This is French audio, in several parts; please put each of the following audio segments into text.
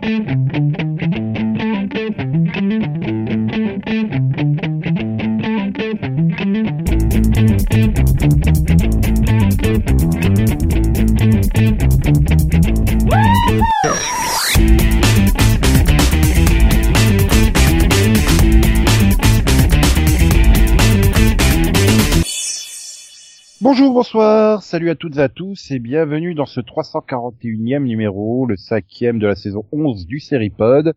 Thank you. Bonsoir, salut à toutes et à tous et bienvenue dans ce 341e numéro, le cinquième de la saison 11 du Seripod.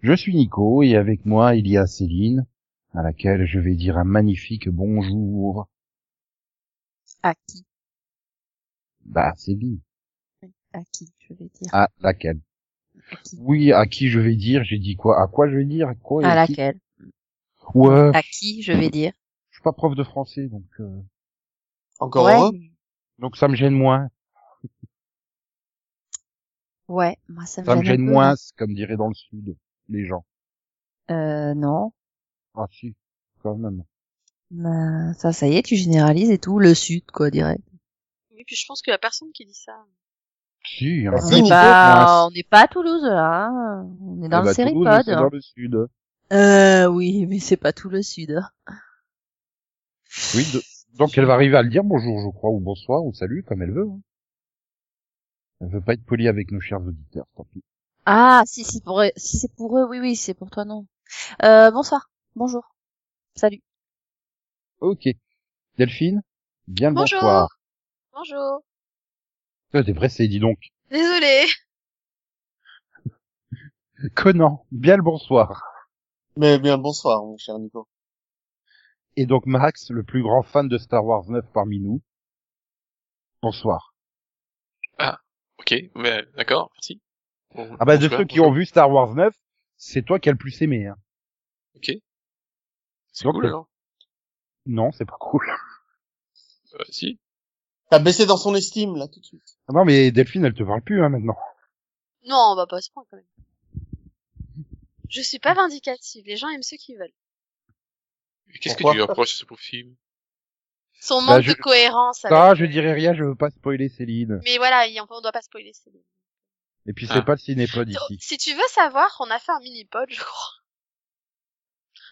Je suis Nico et avec moi il y a Céline, à laquelle je vais dire un magnifique bonjour. À qui? Bah, Céline. À qui, je vais dire? À laquelle? À qui? Oui, à qui je vais dire, j'ai dit quoi? À quoi je vais dire? À quoi et À qui? laquelle? Ouais, À qui, je vais dire? je suis pas prof de français, donc euh, Encore ouais. heureux donc ça me gêne moins. Ouais, moi ça me Ça me gêne un gêne peu, moins, comme diraient dans le sud les gens. Euh, non. Ah si, quand même. Bah, ça, ça y est, tu généralises et tout. Le sud, quoi, direct. Oui, puis je pense qu'il y a personne qui dit ça. Si, hein. Bah, On n'est pas, on n'est pas à Toulouse, là. hein. On est dans Ah le bah, Toulouse, Séripode. c'est dans le sud. Euh, oui, mais c'est pas tout le sud. hein. Oui, de- donc elle va arriver à le dire bonjour, je crois, ou bonsoir, ou salut, comme elle veut. hein. Elle veut pas être polie avec nos chers auditeurs, tant pis. Ah, si, si, pour eux, si c'est pour eux, oui, oui, c'est pour toi, non. Euh, bonsoir. Bonjour. Salut. Ok. Delphine, bien le Bonjour. bonsoir. Bonjour. Euh, T'es pressé, dis donc. Désolée. Conan, bien le bonsoir. Mais bien le bonsoir, mon cher Nico. Et donc Max, le plus grand fan de Star Wars 9 parmi nous. Bonsoir. Ok, mais d'accord, merci. Bon, Ah bah de bonsoir, ceux qui ont vu Star Wars 9, c'est toi qui as le plus aimé. Hein. Ok. C'est cool euh, alors. Non, c'est pas cool. Euh, si. T'as baissé dans son estime, là, tout de suite. Ah non mais Delphine, elle te parle plus hein, maintenant. Non, on va pas ce point quand même. Je suis pas vindicative. Les gens aiment ceux qui veulent. Qu'est-ce que tu lui reproches à ce pauvre film? Son Bah, manque je- de cohérence. Avec... Ah, je dirais rien, je veux pas spoiler Céline. Mais voilà, il- on doit pas spoiler. bon. Et puis Ah. c'est pas le cinépod ici. Si tu veux savoir, on a fait un mini-pod, je crois.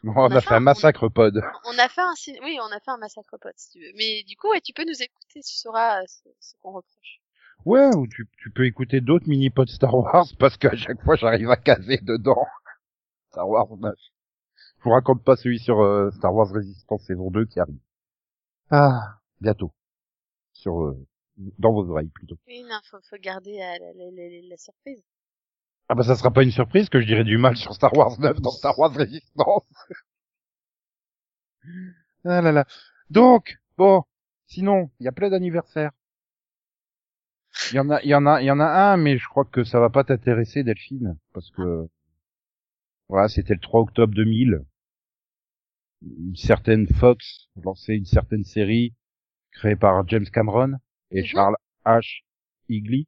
Non, on a fait un massacre pod. On a fait un, cin- oui, on a fait un massacre pod, si tu veux. Mais du coup, ouais, tu peux nous écouter, tu sauras euh, ce, ce qu'on reproche. Ouais, ou tu, tu peux écouter d'autres mini-pods Star Wars parce qu'à chaque fois j'arrive à caser dedans. Star Wars 9. Je vous raconte pas celui sur euh, Star Wars Resistance saison 2 qui arrive. Ah, bientôt. Sur euh, dans vos oreilles plutôt. Oui, non, faut, faut garder euh, la, la, la, la- la surprise. Ah bah ça sera pas une surprise que je dirais du mal sur Star Wars 9 dans Star Wars Resistance. ah là là. Donc, bon, sinon, il y a plein d'anniversaires. Il y en a, il y en a, il y en a un, mais je crois que ça va pas t'intéresser, Delphine, parce que, voilà, c'était le 3 octobre 2000. Une certaine Fox lançait une certaine série créée par James Cameron et Mhm. Charles H. Higley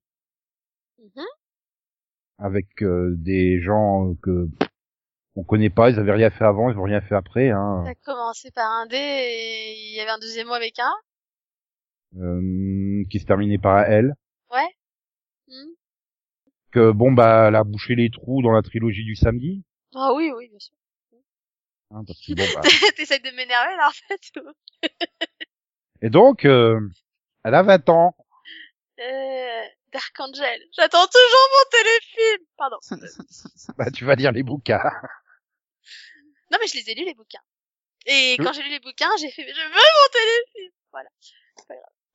Mhm. avec euh, des gens que pff, on connaît pas, ils avaient rien fait avant, ils ont rien fait après. Hein. Ça a commencé par un D et il y avait un deuxième mot avec un Euh, qui se terminait par un L. Ouais. Hmm. Que bon bah elle a bouché les trous dans la trilogie du samedi. Ah oui, oui, bien sûr. Hein, parce que, bon, bah. T'essayes de m'énerver là en fait. Et donc euh, elle a 20 ans. Euh, Dark Angel. J'attends toujours mon téléfilm. Pardon. Bah tu vas lire les bouquins. Non mais je les ai lus les bouquins. Et quand j'ai lu les bouquins, j'ai fait je veux mon téléfilm. Voilà.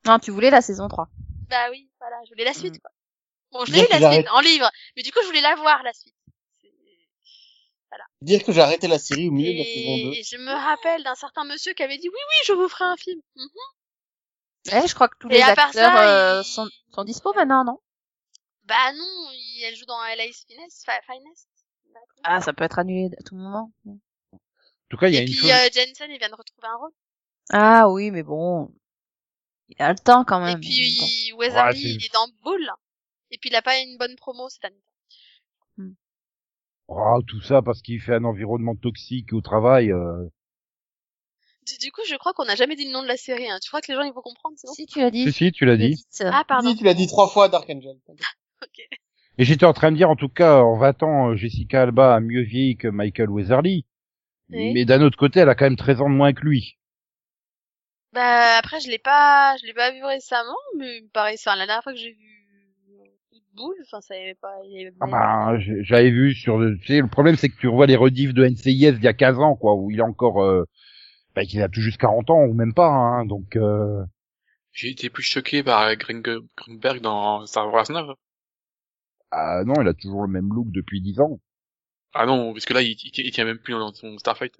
Non, tu voulais la saison 3. Bah oui, voilà, je voulais la suite Mm. quoi. Bon, je l'ai eu la suite en livre, mais du coup je voulais la voir la suite. Dire que j'ai arrêté la série au milieu de la saison 2. Et je me rappelle d'un certain monsieur qui avait dit oui oui, je vous ferai un film. Mhm. Eh, je crois que tous Et les acteurs ça, euh, il- sont, sont dispo maintenant, non? Bah non, il- elle joue dans LA's Finest. Ah, ça peut être annulé à tout moment. En tout cas il y a Et une puis chose. euh, Jensen, il vient de retrouver un rôle. Ah oui, mais bon, il a le temps quand même. Et puis c'est- il est dans Bull. Et puis il a pas une bonne promo cette année. Oh, tout ça parce qu'il fait un environnement toxique au travail. euh. Du, du coup, je crois qu'on n'a jamais dit le nom de la série. Hein. Tu crois que les gens ils vont comprendre, c'est bon? Si tu l'as dit. Si si, tu l'as dit. Ah pardon. Si, tu l'as dit trois fois, Dark Angel. Ok. Et j'étais en train de dire, en tout cas, en 20 ans, euh, Jessica Alba a mieux vieilli que Michael Weatherly. Oui. Mais d'un autre côté, elle a quand même 13 ans de moins que lui. Bah après je l'ai pas, je l'ai pas vu récemment, mais il me paraît, enfin la dernière fois que j'ai vu Boule, enfin ça avait pas, il avait Ah bah, j'ai- j'avais vu sur le, tu sais, le problème c'est que tu revois les rediffs de NCIS d'il y a 15 ans, quoi, où il est encore, euh, bah, qu'il a tout juste 40 ans, ou même pas, hein, donc, euh, J'ai été plus choqué par Greg Grunberg dans Star Wars 9. ah non, il a toujours le même look depuis 10 ans. Ah non, parce que là, il, il, il tient même plus dans son Starfight.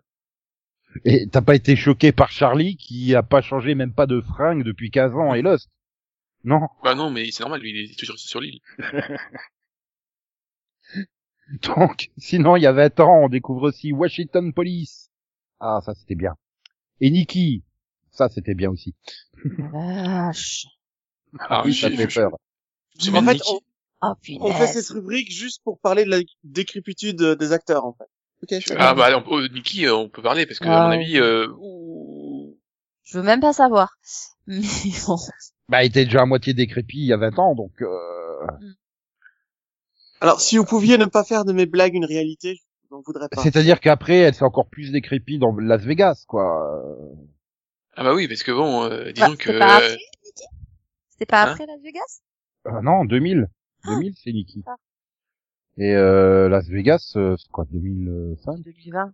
Et t'as pas été choqué par Charlie, qui a pas changé même pas de fringue depuis 15 ans et Lost? Non. Bah non, mais c'est normal, lui, il est toujours sur l'île. Donc, sinon, il y a 20 ans, on découvre aussi Washington Police. Ah, ça c'était bien. Et Nikki. Ça c'était bien aussi. Vache. Ah, Oui, je- ça je- fait je- peur. je- En je- fait, on, Oh on fait cette rubrique juste pour parler de la décrépitude des acteurs, en fait. Ok, c'est Ah bah, on, oh, Nicky, euh, on peut parler, parce que, à mon avis, euh, ouh, Je veux même pas savoir. Mais bon. Bah, il était déjà à moitié décrépit il y a 20 ans, donc, euh... Alors, si vous pouviez ne pas faire de mes blagues une réalité, je n'en voudrais pas. C'est-à-dire qu'après, elle s'est encore plus décrépie dans Las Vegas, quoi. ah bah oui, parce que bon, euh, disons Bah, que, C'était pas après, euh, Niki C'était pas Hein après Las Vegas? Euh, non, 2000. 2000, c'est Nikki. Ah. Et euh, Las Vegas, euh, c'est quoi, 2005 2020.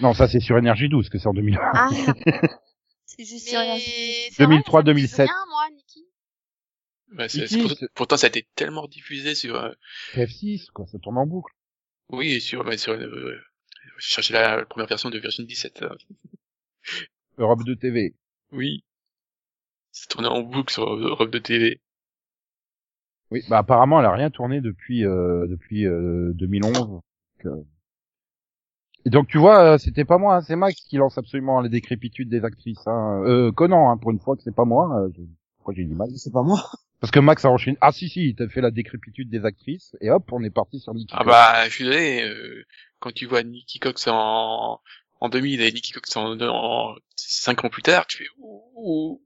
Non, ça c'est sur Énergie 12 que c'est en 2001. Ah C'est juste sur Mais Énergie. c'est vrai, 2003, ça me dit 2007. rien, moi, Niki. bah, pour- pourtant, ça a été tellement diffusé sur, euh, TF6, quoi, ça tourne en boucle. oui, sur, bah, sur, euh, je cherchais la, première version de Virgin 17. euh, Europe 2 TV. oui. Ça tournait en boucle sur Europe de TV. Oui, bah apparemment elle a rien tourné depuis euh, depuis euh, 2011. Donc, euh. Et donc tu vois, euh, c'était pas moi, hein, c'est Max qui lance absolument les décrépitudes des actrices. Hein. Euh, Conan, hein, pour une fois que c'est pas moi. euh, je- Pourquoi j'ai dit Max C'est pas moi. Parce que Max a enchaîné. Ah si si, il t'a fait la décrépitude des actrices et hop, on est parti sur Nicky. Ah Cox. bah, je suis désolé, euh, quand tu vois Nicky Cox en, en 2000 et Nicky Cox en, en 5 ans plus tard, tu fais ouh, ouh.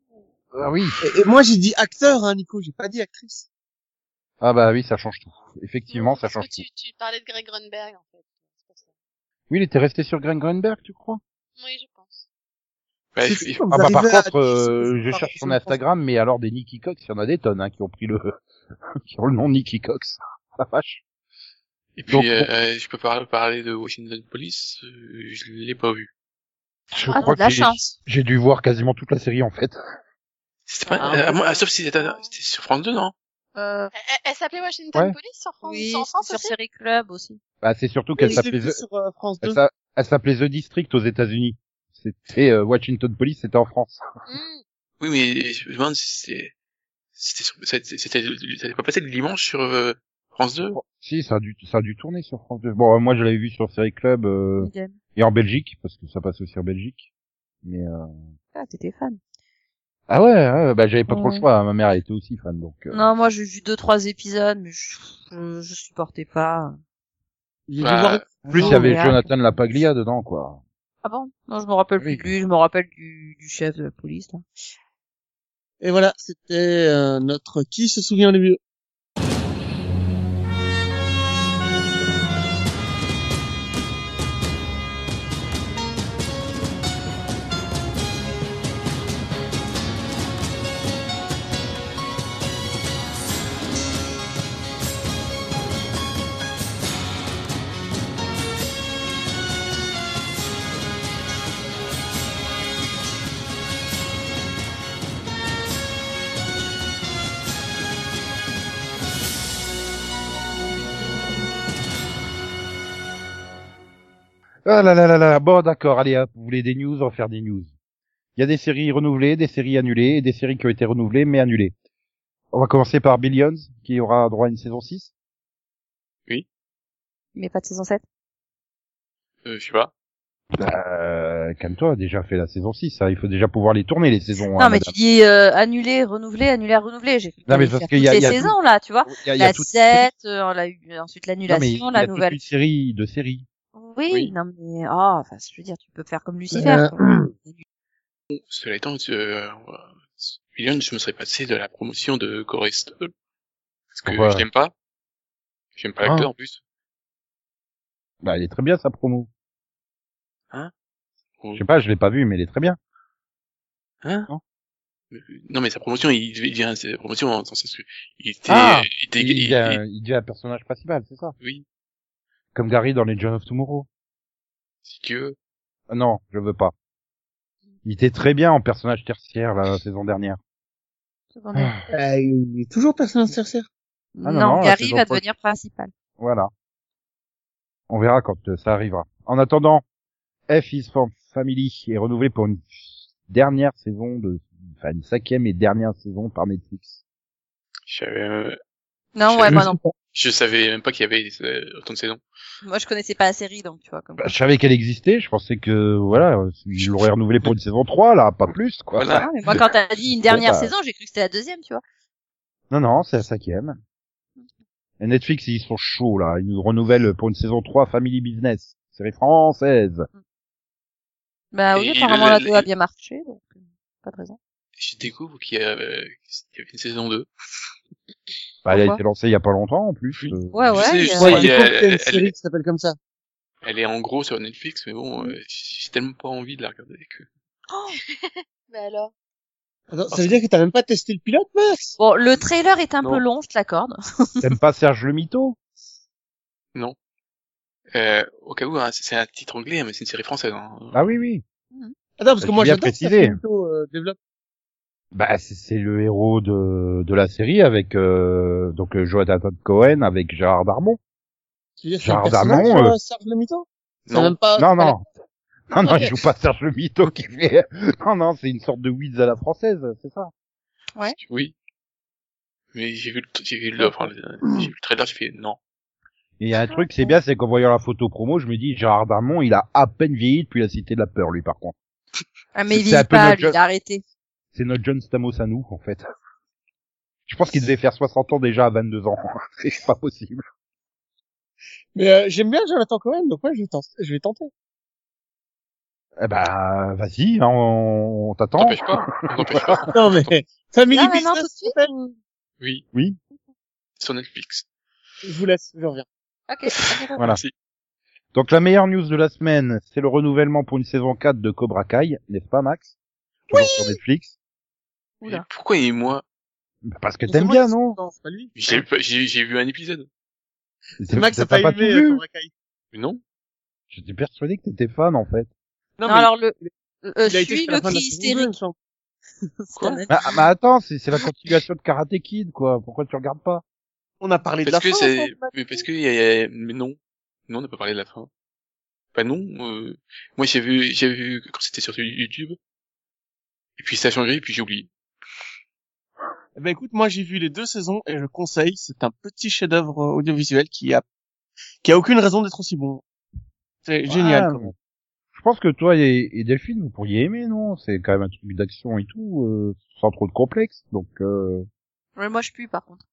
Ah oui. Et, et moi, j'ai dit acteur, hein, Nico, j'ai pas dit actrice. Ah bah oui, ça change tout. Effectivement, ça change tout. tu, tu parlais de Greg Grunberg, en fait. Oui, il était resté sur Greg Grunberg, tu crois? Oui, je pense. Bah, il- il- Ah bah par contre, euh, je cherche son. Instagram, mais alors des Nicky Cox, il y en a des tonnes hein, qui ont pris le qui ont le nom Nicky Cox. La vache. Et puis, Donc, euh, je peux pas parler de Washington Police, euh, je l'ai pas vu. Je Ah, crois t'as de la que j'ai- chance. j'ai dû voir quasiment toute la série en fait. C'était pas, Ah, euh, moi- sauf si c'était c'était sur France 2, non? Euh, Elle, s'appelait Washington Ouais. Police sur France, oui, sur France sur aussi Série Club aussi. Bah c'est surtout qu'elle Oui, s'appelait vu The... sur euh, France 2. elle elle s'appelait The District aux États-Unis. C'était euh, Washington Police, c'était en France. Hmm. Oui, mais je me demande si c'était, c'était, c'était, ça pas passé le dimanche sur euh, France 2? Si, ça a dû ça a dû tourner sur France 2. Bon, euh, moi je l'avais vu sur Série Club euh, et en Belgique parce que ça passe aussi en Belgique. Mais euh... Ah, t'étais fan. Ah ouais, ouais, bah j'avais pas trop le choix. Ma mère elle était aussi fan donc. euh, Non, moi j'ai vu deux trois épisodes, mais je, je, je supportais pas. Bah, En plus il y avait Jonathan Lapaglia dedans quoi. Ah bon? Non, je me rappelle Oui. plus de lui, je me rappelle du, du chef de la police. Là. Et voilà, c'était euh, notre qui se souvient du vieux. Ah là là là là, bon d'accord, allez hop, vous voulez des news, on va faire des news. Il y a des séries renouvelées, des séries annulées, et des séries qui ont été renouvelées mais annulées. On va commencer par Billions, qui aura droit à une saison 6. Mais pas de saison 7. Euh, je sais pas. Euh, calme-toi, déjà fait la saison 6, hein, il faut déjà pouvoir les tourner les saisons. Non, hein, mais madame. tu dis euh, annulé, renouvelé, annulé, renouvelé. J'ai Non, mais parce qu'il y a- il y a tout- saisons là, tu vois. Il y a, il y a La toute 7, euh, on l'a eu ensuite non, mais il l'annulation, y la a toute nouvelle. une série de séries. Oui, Oui. non mais oh, enfin, je veux dire, tu peux faire comme Lucifer. Euh, quoi. Cela étant, euh, je me serais passé de la promotion de Chorus 2. Parce que Pourquoi? je l'aime pas. J'aime pas Ah. l'acteur en plus. Bah, elle est très bien, sa promo. Ou- Je sais pas, je l'ai pas vue, mais elle est très bien. Hein? Non? Euh, Non mais sa promotion, il dire sa promotion en sens que il était, Ah, il était, Il, il- il, devient- il devient un personnage principal, c'est ça? oui, Comme Gary dans Legend of Tomorrow. si tu veux. Ah non, je veux pas. Il était très bien en personnage tertiaire la saison dernière. Secondaire. Euh, il est toujours personnage tertiaire. Ah, non, non, non, la Gary va devenir principal. Voilà. On verra quand euh, ça arrivera. En attendant, F is for Family est renouvelé pour une dernière saison de, enfin une cinquième et dernière saison par Netflix. Je savais, euh, Non, Je- ouais, moi non. Je savais même pas qu'il y avait euh, autant de saisons. Moi, je connaissais pas la série, donc tu vois. Comme... Bah, je savais qu'elle existait, je pensais que voilà, euh, ils l'auraient renouvelé pour une saison 3 là, pas plus quoi. Voilà. Ah, mais moi, quand t'as dit une dernière bah. saison, j'ai cru que c'était la deuxième, tu vois. Non non, c'est la cinquième. Et Netflix ils sont chauds là, ils nous renouvellent pour une saison 3 Family Business, série française. Bah oui, Et apparemment la le- 2 a bien marché, donc euh, pas de raison. Je découvre qu'il y, a, euh, qu'il y avait une saison 2. Bah, elle a été lancée il y a pas longtemps en plus. Oui. euh. Ouais, Je ouais. sais, je Ouais, il y a- une elle- série qui s'appelle comme ça. Elle est en gros sur Netflix, mais bon, euh, j'ai tellement pas envie de la regarder que. Bah alors. Attends, ça veut dire que t'as même pas testé le pilote, Max? Bon, le trailer est un Non. peu long, je te l'accorde. T'aimes pas Serge le Mito? Euh, au cas où, hein, c'est un titre anglais, mais c'est une série française. Hein. Ah oui oui. Attends, parce que moi j'adore ça, préciser. plutôt, euh, développe. Bah c'est c'est le héros de de la série avec euh, donc euh, Jonathan Cohen avec Gérard Darmon. Tu veux dire Gérard Darmon, euh, euh, Serge le Mito? Non. même pas... Non non. Non non, Ok. il joue pas Serge le Mito qui fait. Non non, c'est une sorte de Wiz à la française, c'est ça. Ouais. Oui. Mais j'ai vu le, j'ai vu le, enfin, j'ai vu le trailer, j'ai fait non. Et il y a un truc, c'est bien, c'est qu'en voyant la photo promo, je me dis Gérard Darmon, il a à peine vieilli depuis la Cité de la peur, lui par contre. Ah, mais il peu pas, lui, il a arrêté. C'est notre John Stamos à nous, en fait. Je pense qu'il devait faire 60 ans déjà à 22 ans. c'est pas possible. Mais euh, j'aime bien Jonathan Cohen, donc ouais, je vais tenter. Je vais tenter. Eh ben, vas-y, hein, on, on t'attend. T'empêche pas. T'empêche pas. Non mais... Family maintenant, Business, tout de suite s'appelle ou- Oui. Oui. Sur Netflix. Je vous laisse, je reviens. Ok. Voilà. Merci. Donc la meilleure news de la semaine, c'est le renouvellement pour une saison 4 de Cobra Kai, n'est-ce pas Max? Toujours sur Netflix. Oula. Pourquoi et moi Bah, Parce que t'aimes bien, qui- non pas. J'ai pas- j'ai j'ai vu un épisode. C'est Max t'as a pas, tout aimé vu euh. Mais non. J'étais persuadé que t'étais fan, en fait. Non, mais alors le, euh, il a été suis le il me hystérique. Bah, bah, attends, c'est c'est la continuation de Karate Kid, quoi. Pourquoi tu regardes pas On a parlé de la que fin. mais parce que y a, mais non. Non, on n'a pas parlé de la fin. Bah non, euh, moi j'ai vu, j'ai vu quand c'était sur YouTube. Et puis ça a changé, et puis j'ai oublié. Eh ben écoute, moi j'ai vu les deux saisons et je conseille, c'est un petit chef-d'œuvre audiovisuel qui a qui a aucune raison d'être aussi bon. C'est génial. Ouais, quand même. Je pense que toi et, et Delphine, vous pourriez aimer, non? C'est quand même un truc d'action et tout, euh, sans trop de complexe. Donc, euh, Ouais, moi, je pue, par contre.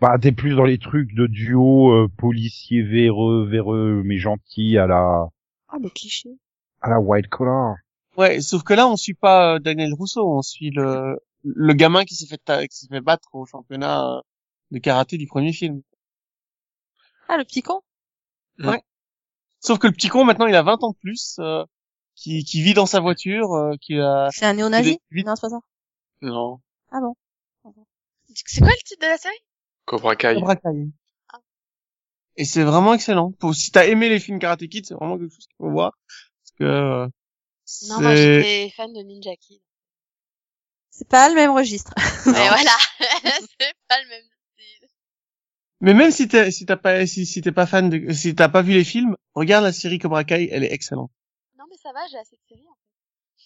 bah, t'es plus dans les trucs de duo euh, policier véreux, véreux, mais gentil à la Ah, le cliché. à la white collar. Ouais, sauf que là on suit pas euh, Daniel Rousseau, on suit le le gamin qui s'est fait ta- qui s'est fait battre au championnat euh, de karaté du premier film. Ah, le petit con. Sauf que le petit con maintenant il a 20 ans de plus, euh, qui qui vit dans sa voiture, euh, qui a C'est un néo-nazi? Vite. Non, c'est pas ça. Non. Ah bon. C'est quoi le titre de la série? Cobra Kai. Cobra Kai. Et c'est vraiment excellent. Pour, si t'as aimé les films Karate Kid, c'est vraiment quelque chose qu'il faut voir. Parce que, euh, Non, moi j'étais fan de Ninja Kid. C'est pas le même registre. Mais voilà, c'est pas le même style. Mais même si t'es, si t'as pas, si, si t'es pas fan de, si t'as pas vu les films, regarde la série Cobra Kai, elle est excellente. Non mais ça va, j'ai assez de séries en fait.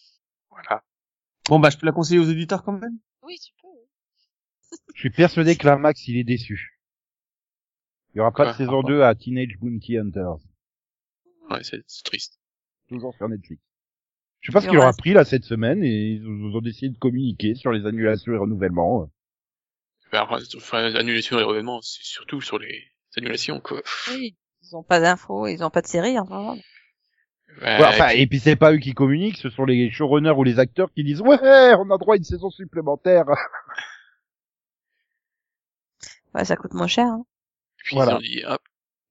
Voilà. Bon bah, je peux la conseiller aux auditeurs quand même. Oui, tu peux. oui. Je suis persuadé que la Max, il est déçu. Il y aura pas de saison 2 à Teenage Bounty Hunters. Ouais, c'est c'est triste. Toujours sur Netflix. Je sais pas ce qu'il aura- pris là cette semaine et ils nous ont décidé de communiquer sur les annulations et renouvellements. Enfin, enfin, enfin, annulation et renouvellement, c'est surtout sur les annulations, quoi. Oui. Ils ont pas d'infos, ils ont pas de série, enfin, voilà. Ouais, Ouais, enfin, et puis c'est pas eux qui communiquent, ce sont les showrunners ou les acteurs qui disent ouais, on a droit à une saison supplémentaire. Ouais, ça coûte moins cher. Hein. Et puis Voilà. ils ont dit, hop,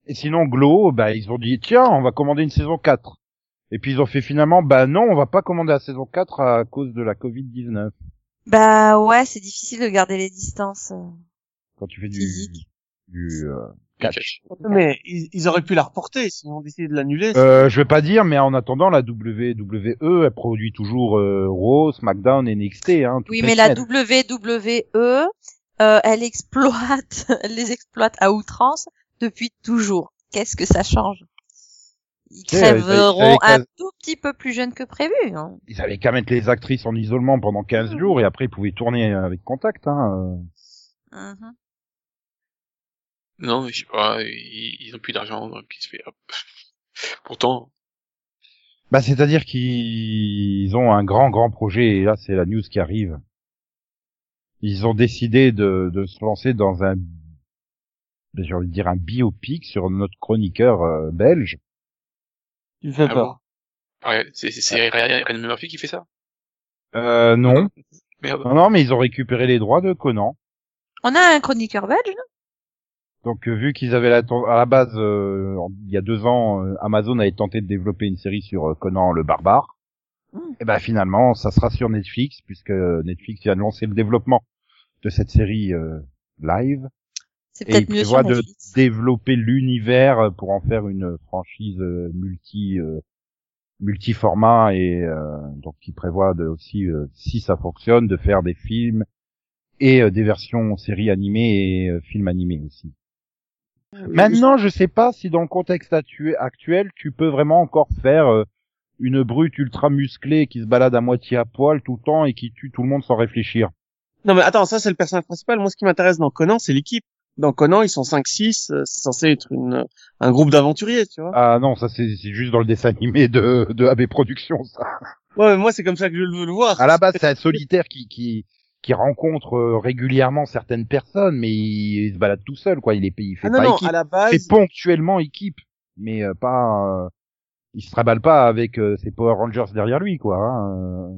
Et sinon, Glow, bah, ils ont dit, tiens, on va commander une saison 4. Et puis ils ont fait finalement, bah non, on va pas commander la saison 4 à cause de la Covid-19. Bah ouais, c'est difficile de garder les distances. euh, Quand tu fais du, Physique. du euh, catch. Mais ils, ils auraient pu la reporter, sinon on décidé de l'annuler. Euh, je vais pas dire, mais en attendant, la WWE, elle produit toujours euh, Raw, SmackDown et NXT. Hein, Oui, les mais la. WWE, euh, elle exploite, elle les exploite à outrance depuis toujours. Qu'est-ce que ça change? Ils crèveront un tout petit peu plus jeunes que prévu. Hein. Ils avaient qu'à mettre les actrices en isolement pendant 15 jours et après ils pouvaient tourner avec contact. Hein. euh. Mhm. Non, mais je sais pas, ils, ils ont plus d'argent, donc ils se fait, hop. Pourtant, Bah, c'est-à-dire qu'ils ont un grand, grand projet, et là, c'est la news qui arrive. Ils ont décidé de, de se lancer dans un, j'ai envie de dire un biopic sur notre chroniqueur euh, belge. Tu me fais Ah peur. ouais, c'est, c'est, c'est Ryan Murphy qui fait ça? Euh, non. Merde. Non, non, mais ils ont récupéré les droits de Conan. On a un chroniqueur belge, non? Donc, euh, vu qu'ils avaient la, à la base, euh, il y a deux ans, euh, Amazon avait tenté de développer une série sur euh, Conan le barbare. Mm. Et ben finalement, ça sera sur Netflix, puisque Netflix vient de lancer le développement de cette série euh, live. C'est Et peut-être mieux prévoit sur de développer l'univers pour en faire une franchise euh, multi euh, multi-format et euh, donc il prévoit de aussi euh, si ça fonctionne de faire des films et euh, des versions séries animées et euh, films animés aussi. Maintenant, je sais pas si dans le contexte actu- actuel, tu peux vraiment encore faire euh, une brute ultra musclée qui se balade à moitié à poil tout le temps et qui tue tout le monde sans réfléchir. Non mais attends, ça c'est le personnage principal. Moi ce qui m'intéresse dans Conan, c'est l'équipe. Dans Conan, ils sont 5-6, euh, c'est censé être une, un groupe d'aventuriers, tu vois. Ah non, ça c'est c'est juste dans le dessin animé de, de AB Productions, ça. Ouais, mais moi c'est comme ça que je veux le voir. À la base, c'est un solitaire qui, qui, qui rencontre euh, régulièrement certaines personnes, mais il, il se balade tout seul, quoi. Il est, il fait Ah non, pas non, équipe. à la base, fait ponctuellement équipe, mais euh, pas, euh, il se traballe pas avec euh, ses Power Rangers derrière lui, quoi. hein.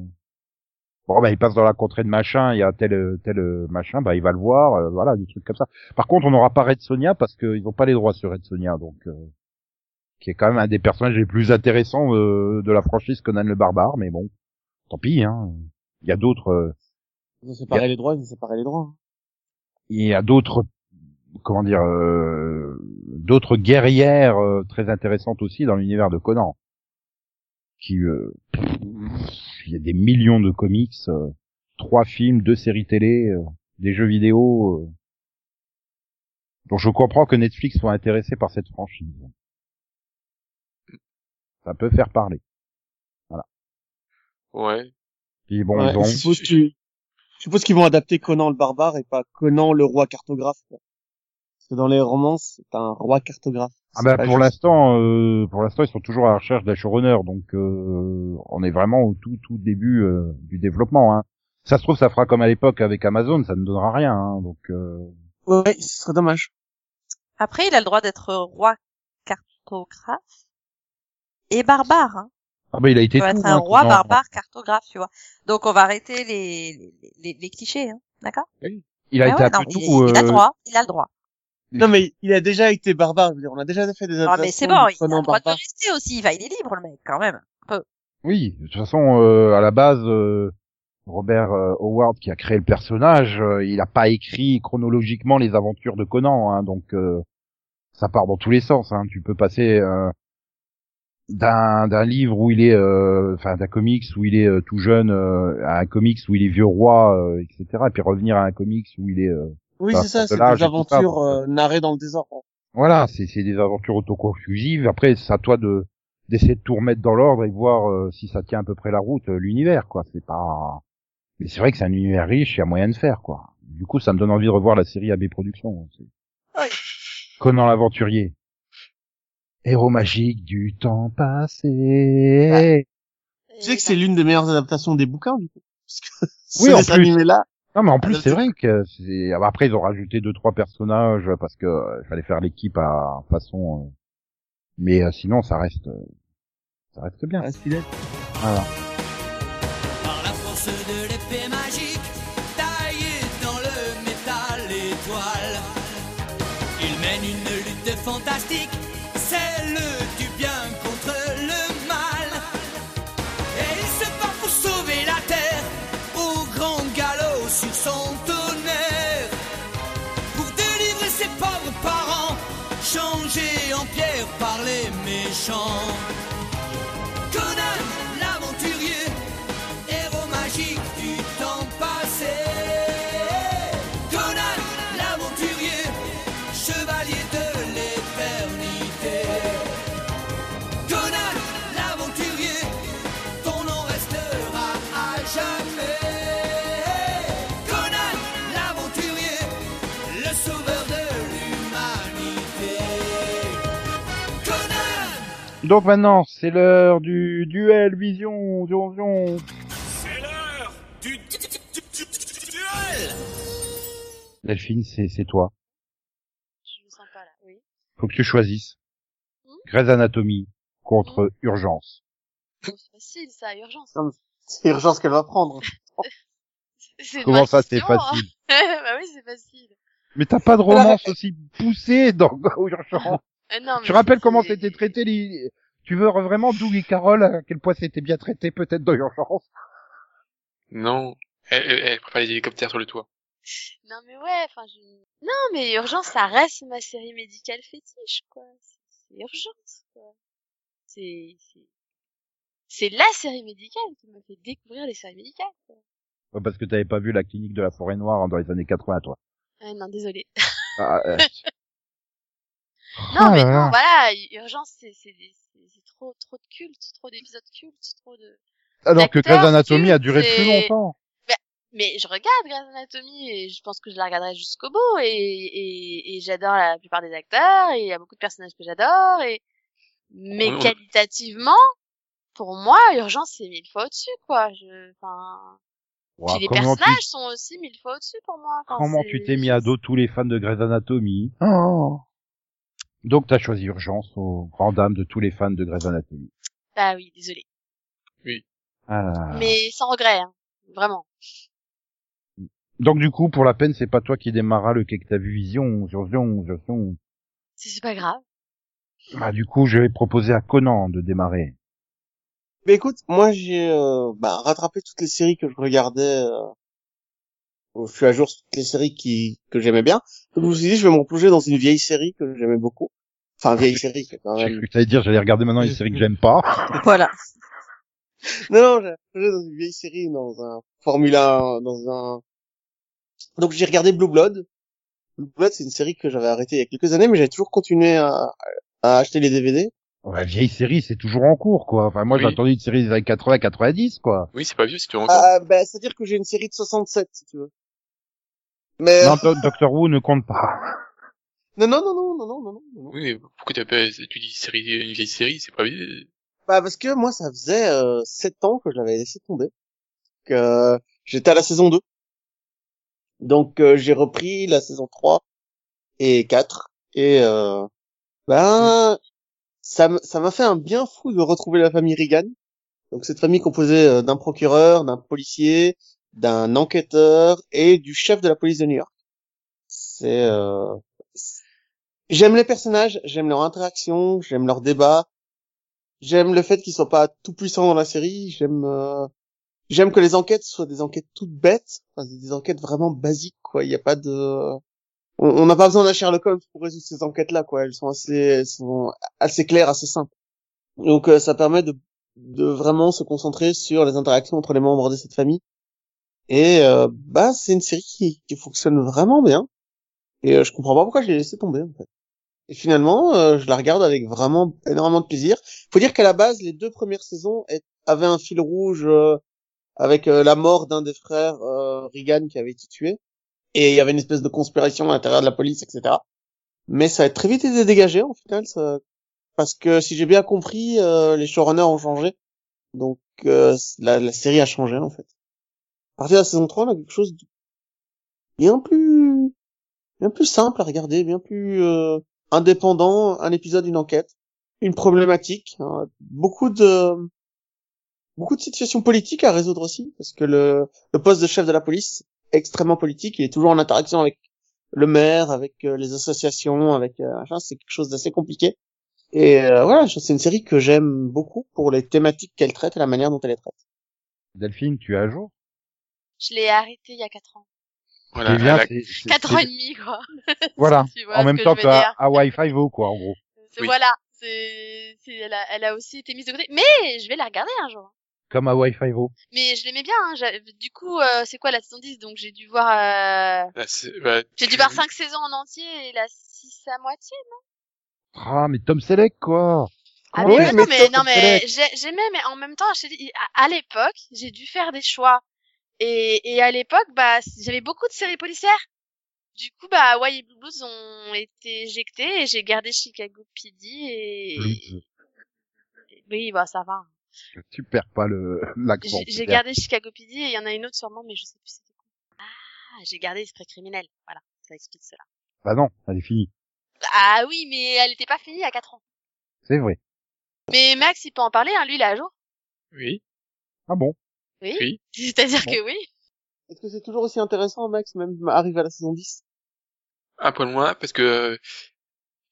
Bon, bah, il passe dans la contrée de machin, il y a tel, tel euh, machin, bah, il va le voir, euh, voilà, des trucs comme ça. Par contre, on n'aura pas Red Sonia parce qu'ils n'ont pas les droits sur Red Sonia, donc, euh, qui est quand même un des personnages les plus intéressants euh, de la franchise Conan le Barbare, mais bon, tant pis, hein. Il y a d'autres, euh, ils ont séparé les droits, ils ont séparé les droits. il y a d'autres comment dire euh, d'autres guerrières euh, très intéressantes aussi dans l'univers de Conan qui euh, il y a des millions de comics euh, trois films deux séries télé euh, des jeux vidéo euh. donc je comprends que Netflix soit intéressé par cette franchise ça peut faire parler Ouais. puis bon Ouais, ils ont je suppose qu'ils- je suppose qu'ils vont adapter Conan le barbare et pas Conan le roi cartographe. quoi. Parce que dans les romans, c'est un roi cartographe. Ah bah pour l'instant, euh, pour l'instant ils sont toujours à la recherche d'un showrunner, donc euh, on est vraiment au tout tout début euh, du développement. Hein. Ça se trouve, ça fera comme à l'époque avec Amazon, ça ne donnera rien. Hein, donc euh, Ouais, ce serait dommage. Après, il a le droit d'être roi cartographe et barbare. Hein. ah bah il a été Il va tout. être un hein, roi non, barbare cartographe, tu vois. Donc on va arrêter les, les, les, les clichés, hein. d'accord? Il a Ah été ouais, un non, il a le euh, droit, il a le droit. Non mais il a déjà été barbare. Je veux dire, on a déjà fait des Ah mais c'est bon, il a le droit de rester aussi. Enfin, il est libre, le mec, quand même. Oui, de toute façon, euh, à la base, euh, Robert euh, Howard qui a créé le personnage, euh, il n'a pas écrit chronologiquement les aventures de Conan, hein, donc euh, ça part dans tous les sens. Hein. Tu peux passer euh, d'un d'un livre où il est, euh, enfin d'un comics où il est euh, tout jeune, euh, à un comics où il est vieux roi, euh, etc. Et puis revenir à un comics où il est, euh, Oui, Bah, c'est ça, c'est des aventures euh, narrées dans le désordre. voilà, c'est c'est des aventures autoconclusives. Après, c'est à toi de d'essayer de tout remettre dans l'ordre et de voir euh, si ça tient à peu près la route, euh, l'univers, quoi. C'est pas. Mais c'est vrai que c'est un univers riche, il y a moyen de faire, quoi. Du coup, ça me donne envie de revoir la série AB Productions. C'est- Oui. Conan l'aventurier. Héros magique du temps passé. Tu sais que c'est l'une des meilleures adaptations des bouquins, du coup. Parce que Oui, en plus. animé-là, Non, mais en plus, Ah, c'est vrai que c'est. ah, Après, ils ont rajouté deux trois personnages parce que euh, il fallait faire l'équipe à façon. euh, Mais euh, sinon, ça reste, euh, ça reste bien. reste fidèle. Voilà. champs. Donc maintenant, c'est l'heure du duel vision, vision, vision. c'est l'heure du du- du- du- du- duel. Delphine, c'est c'est toi. Je me sens pas là, oui. Faut que tu choisisses. Hmm Grey's Anatomy contre Urgence. Bon, c'est facile, ça, urgence. C'est urgence qu'elle va prendre. C'est Comment ça, c'est hein. facile Bah oui, c'est facile. Mais t'as pas de romance aussi poussée dans Urgence. Euh, non, rappelles c'est- comment c'était traité les... Tu veux vraiment Doug et Carol, à quel point c'était bien traité peut-être dans Urgence? Non. Elle, elle, elle prépare les hélicoptères sur le toit. Non mais ouais, enfin je... Non mais Urgence, ça reste ma série médicale fétiche, quoi. C'est Urgence, quoi. C'est... c'est- C'est la série médicale qui m'a fait découvrir les séries médicales, quoi. Ouais, Parce que t'avais pas vu la clinique de la forêt noire dans les années 80, toi. Ah non, désolé. Ah, euh. Non Ah mais non, là. voilà, Urgence, c'est c'est des- c'est- c'est trop trop de culte, trop d'épisodes cultes, trop de... Alors que Grey's Anatomy a duré plus longtemps. Mais je regarde Grey's Anatomy et je pense que je la regarderai jusqu'au bout et, et, et j'adore la plupart des acteurs et il y a beaucoup de personnages que j'adore et mais qualitativement pour moi Urgence c'est mille fois au-dessus quoi je enfin Ouah, puis les tu, personnages sont aussi mille fois au-dessus pour moi Enfin, comment tu t'es mis à dos tous les fans de Grey's Anatomy? Oh. Donc t'as choisi Urgence aux grand dames de tous les fans de Grey's Anatomy. bah oui désolé Ah. mais sans regret hein. vraiment Donc du coup, pour la peine, c'est pas toi qui démarra le quai que t'as vu Vision, Vision, Vision. c'est pas grave Ah, du coup, je vais proposer à Conan de démarrer. Mais écoute, moi j'ai euh, bah, rattrapé toutes les séries que je regardais. Euh... Je suis à jour sur toutes les séries qui que j'aimais bien. Donc je me suis dit, je vais me replonger dans une vieille série que j'aimais beaucoup. Enfin, vieille série quand J'ai même. cru que t'allais dire, j'allais regarder maintenant une série que j'aime pas. Voilà. Non, non, j'ai dans une vieille série, dans un Formula 1, dans un. Donc j'ai regardé Blue Blood. Blue Blood, c'est une série que j'avais arrêtée il y a quelques années, mais j'ai toujours continué à, à acheter les DVD. Ouais, vieille série, c'est toujours en cours, quoi. Enfin, moi, j'ai Oui. attendu une série des années 80, 90, quoi. Oui, c'est pas vieux, c'est toujours encore. Ah, bah, c'est-à-dire que j'ai une série de 67, si tu veux. Mais Non, Do- Doctor Who ne compte pas. Non, non, non, non, non, non, non, non. Oui, mais pourquoi t'as pas, tu dis série, une vieille série, c'est pas Bah, parce que moi, ça faisait, euh, 7 ans que je l'avais laissé tomber. Que, j'étais à la saison 2. Donc, euh, j'ai repris la saison 3 et 4. Et, euh, ben, ça m'a fait un bien fou de retrouver la famille Reagan. Donc, cette famille composée euh, d'un procureur, d'un policier, d'un enquêteur et du chef de la police de New York. C'est, euh, j'aime les personnages, j'aime leur interaction, j'aime leur débat. J'aime le fait qu'ils soient pas tout puissants dans la série. J'aime, euh, j'aime que les enquêtes soient des enquêtes toutes bêtes, enfin, des enquêtes vraiment basiques, quoi. Il y a pas de, on n'a pas besoin d'un Sherlock Holmes pour résoudre ces enquêtes-là, quoi. Elles sont assez, elles sont assez claires, assez simples. Donc, euh, ça permet de, de vraiment se concentrer sur les interactions entre les membres de cette famille. Et euh, bah, c'est une série qui, qui fonctionne vraiment bien. Et euh, je comprends pas pourquoi je l'ai laissé tomber, en fait. Et finalement, euh, je la regarde avec vraiment énormément de plaisir. Faut dire qu'à la base, les deux premières saisons avaient un fil rouge euh, avec euh, la mort d'un des frères euh, Reagan qui avait été tué. Et il y avait une espèce de conspiration à l'intérieur de la police, etc. Mais ça a très vite été dégagé, en final, ça... parce que si j'ai bien compris, euh, les showrunners ont changé. Donc euh, la, la série a changé, en fait. À partir de la saison 3, on a quelque chose de bien plus bien plus simple à regarder, bien plus indépendant, un épisode, une enquête, une problématique, hein, beaucoup de beaucoup de situations politiques à résoudre aussi, parce que le, le poste de chef de la police est extrêmement politique, il est toujours en interaction avec le maire, avec euh, les associations, avec euh, machin, c'est quelque chose d'assez compliqué. Et euh, voilà, c'est une série que j'aime beaucoup pour les thématiques qu'elle traite et la manière dont elle les traite. Delphine, tu es à jour? Je l'ai arrêté il y a 4 ans. Voilà. Bien, la- c'est- c'est- 4 c'est- ans et demi, quoi. Voilà. En même que temps dire. Hawaii Five-O, quoi, en gros. C'est Oui. voilà. C'est, elle a, elle a aussi été mise de côté. Mais je vais la regarder un jour. Comme Hawaii Five-O. Mais je l'aimais bien. Hein. Du coup, euh, c'est quoi la saison 10 Donc j'ai dû voir, euh... c'est- bah, j'ai dû voir 5 saisons en entier et la 6 à moitié. Ah, mais Tom Selleck, quoi. Ah mais, non, mais, non, j'aimais, mais en même temps, je à, à l'époque, j'ai dû faire des choix. Et, et à l'époque, bah, j'avais beaucoup de séries policières. Du coup, bah, Hawaii Blue Blues ont été éjectés et j'ai gardé Chicago PD et... Blues. Oui, bah, ça va. Tu perds pas le, l'accent. J'ai gardé Chicago PD et il y en a une autre sûrement, mais je sais plus c'était quoi. Ah, j'ai gardé Esprit criminel. Voilà, ça explique cela. Bah non, elle est finie. Ah oui, mais elle était pas finie à 4 ans. C'est vrai. Mais Max, il peut en parler, hein, lui, il est à jour. Oui. Ah bon? Oui. Oui. C'est-à-dire Bon. que oui. Est-ce que c'est toujours aussi intéressant, Max, même arrivé à la saison 10 Un poil moins, parce que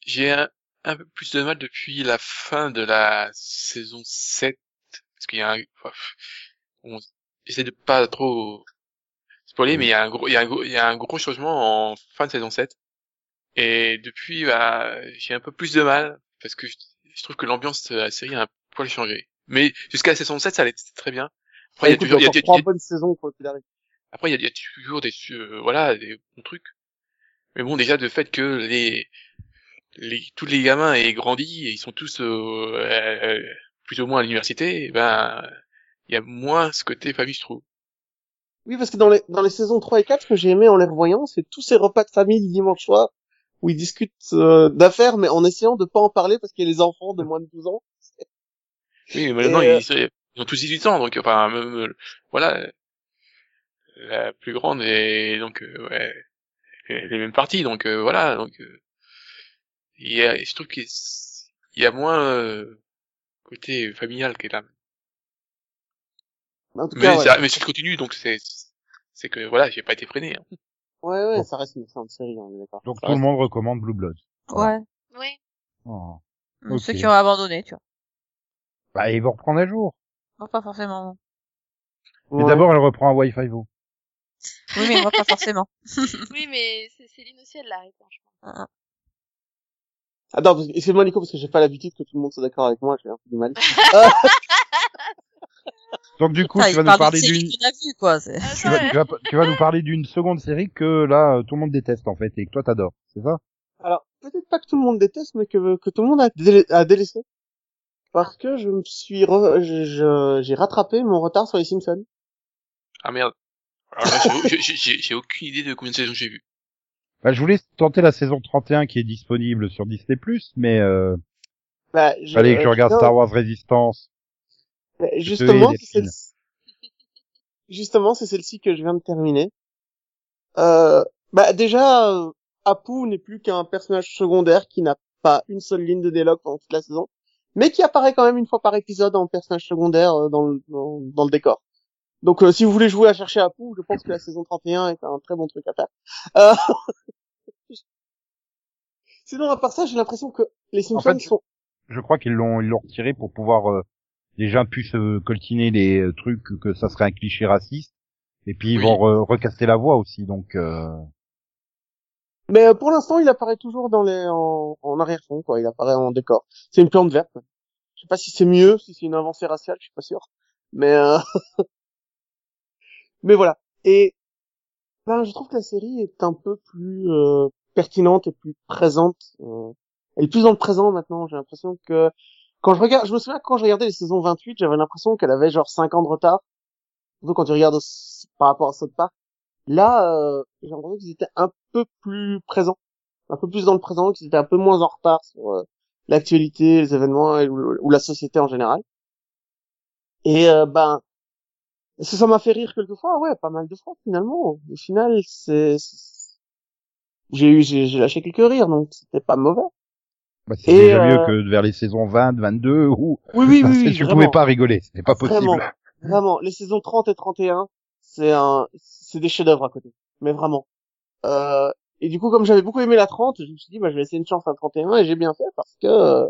j'ai un, un peu plus de mal depuis la fin de la saison 7. Parce qu'il y a un, enfin, on essaie de pas trop spoiler, mais il y a un gros, il y a un gros, il y a un gros changement en fin de saison 7. Et depuis, bah, j'ai un peu plus de mal, parce que je, je trouve que l'ambiance de la série a un poil changé. Mais jusqu'à la saison 7, ça allait très bien. Après, il y a toujours, il y a, trois bonnes saisons, quoi qu'il arrive. après, il y a, toujours des, euh, voilà, des bons trucs. Mais bon, déjà, le fait que les, les, tous les gamins aient grandi et ils sont tous, euh, euh, plus ou moins à l'université, eh ben, il y a moins ce côté famille, je trouve. Oui, parce que dans les, dans les saisons 3 et 4, ce que j'ai aimé en les revoyant, c'est tous ces repas de famille du dimanche soir où ils discutent euh, d'affaires, mais en essayant de pas en parler parce qu'il y a les enfants de moins de 12 ans. Oui, mais maintenant, euh, ils, ils ont tous 18 ans, donc, enfin, même, euh, voilà, la plus grande est, donc, euh, ouais, elle est même partie, donc, euh, voilà, donc, euh, il y a, je trouve qu'il y a moins, euh, côté familial qui est là. En tout Mais, cas, ouais. ça- mais si je continue, donc c'est, c'est que voilà, j'ai pas été freiné. hein. Ouais, ouais, Bon. ça reste une excellente série, on est d'accord. Donc Ça tout le monde recommande Blue Blood. Ouais. Oui. Oh. Ceux qui ont abandonné, tu vois. Bah, ils vont reprendre un jour. Moi, pas forcément. Mais Ouais. d'abord, elle reprend Hawaii Five-O. Oui, mais moi, pas forcément. Oui, mais c'est Céline aussi, elle l'arrête, franchement. Attends, parce que- excuse-moi Nico, parce que j'ai pas l'habitude que tout le monde soit d'accord avec moi, j'ai un peu du mal. Donc du coup, Putain, tu vas nous parle parler d'une quoi. Ah, tu vas, ouais. tu vas, tu vas nous parler d'une seconde série que là, euh, tout le monde déteste en fait et que toi t'adores. C'est ça? Alors, peut-être pas que tout le monde déteste, mais que, que tout le monde a, a délaissé. Parce que je me suis, re- je- je- j'ai rattrapé mon retard sur les Simpsons. Ah merde. Alors là, j'ai- j'ai- j'ai j'ai aucune idée de combien de saisons j'ai vu. Bah, je voulais tenter la saison 31 qui est disponible sur Disney+, mais euh, Bah, je, fallait que je regarde non, Star Wars Résistance. bah, te Justement, c'est Delphine. celle Justement, c'est celle-ci que je viens de terminer. Euh, bah, déjà, euh, Apu n'est plus qu'un personnage secondaire qui n'a pas une seule ligne de dialogue pendant toute la saison, mais qui apparaît quand même une fois par épisode en personnage secondaire euh, dans le, dans, dans le décor. Donc, euh, si vous voulez jouer à chercher Apu, je pense que la saison 31 est un très bon truc à faire. Euh... Sinon, à part ça, j'ai l'impression que les Simpsons fait, sont... Je crois qu'ils l'ont ils l'ont retiré pour pouvoir euh, déjà plus se coltiner les euh, trucs que ça serait un cliché raciste. Et puis ils Oui. vont re- recaster la voix aussi, donc euh... Mais euh, pour l'instant, il apparaît toujours dans les en, en arrière-fond, quoi. Il apparaît en décor. C'est une plante verte. Je sais pas si c'est mieux, si c'est une avancée raciale, je suis pas sûr. Mais euh... mais voilà. Et ben, je trouve que la série est un peu plus euh, pertinente et plus présente. euh, Elle est plus dans le présent maintenant. J'ai l'impression que quand je regarde, je me souviens quand je regardais les saisons 28, j'avais l'impression qu'elle avait genre 5 ans de retard. Surtout quand tu regardes par rapport à South Park. Là, euh, j'ai l'impression qu'ils étaient un peu plus présents, un peu plus dans le présent, qu'ils étaient un peu moins en retard sur euh, l'actualité, les événements et- ou, ou la société en général. Et euh, ben, ça m'a fait rire quelquefois? Ouais, pas mal de fois finalement. Au final, c'est j'ai eu j'ai lâché quelques rires, donc c'était pas mauvais. bah, c'est déjà euh, mieux que vers les saisons 20, 22 où Oui, oui, oui, tu vraiment. pouvais pas rigoler, c'était pas possible. Vraiment. Vraiment, les saisons 30 et 31, c'est un, c'est des chefs-d'œuvre à côté. Mais vraiment. Euh, Et du coup, comme j'avais beaucoup aimé la 30, je me suis dit, bah, je vais essayer une chance à 31 et j'ai bien fait parce que euh,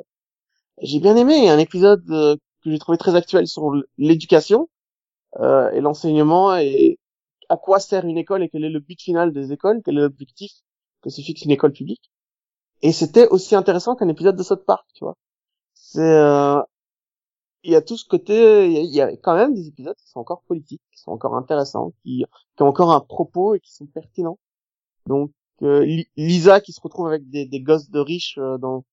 j'ai bien aimé. Il y a un épisode euh, que j'ai trouvé très actuel sur l'éducation euh, et l'enseignement et à quoi sert une école et quel est le but final des écoles, quel est l'objectif que se fixe une école publique. Et c'était aussi intéressant qu'un épisode de South Park, tu vois. C'est, euh, il y a tout ce côté, il y, a, il y, a, quand même des épisodes qui sont encore politiques, qui sont encore intéressants, qui, qui ont encore un propos et qui sont pertinents. Donc, euh, Lisa qui se retrouve avec des, des gosses de riches euh, dans,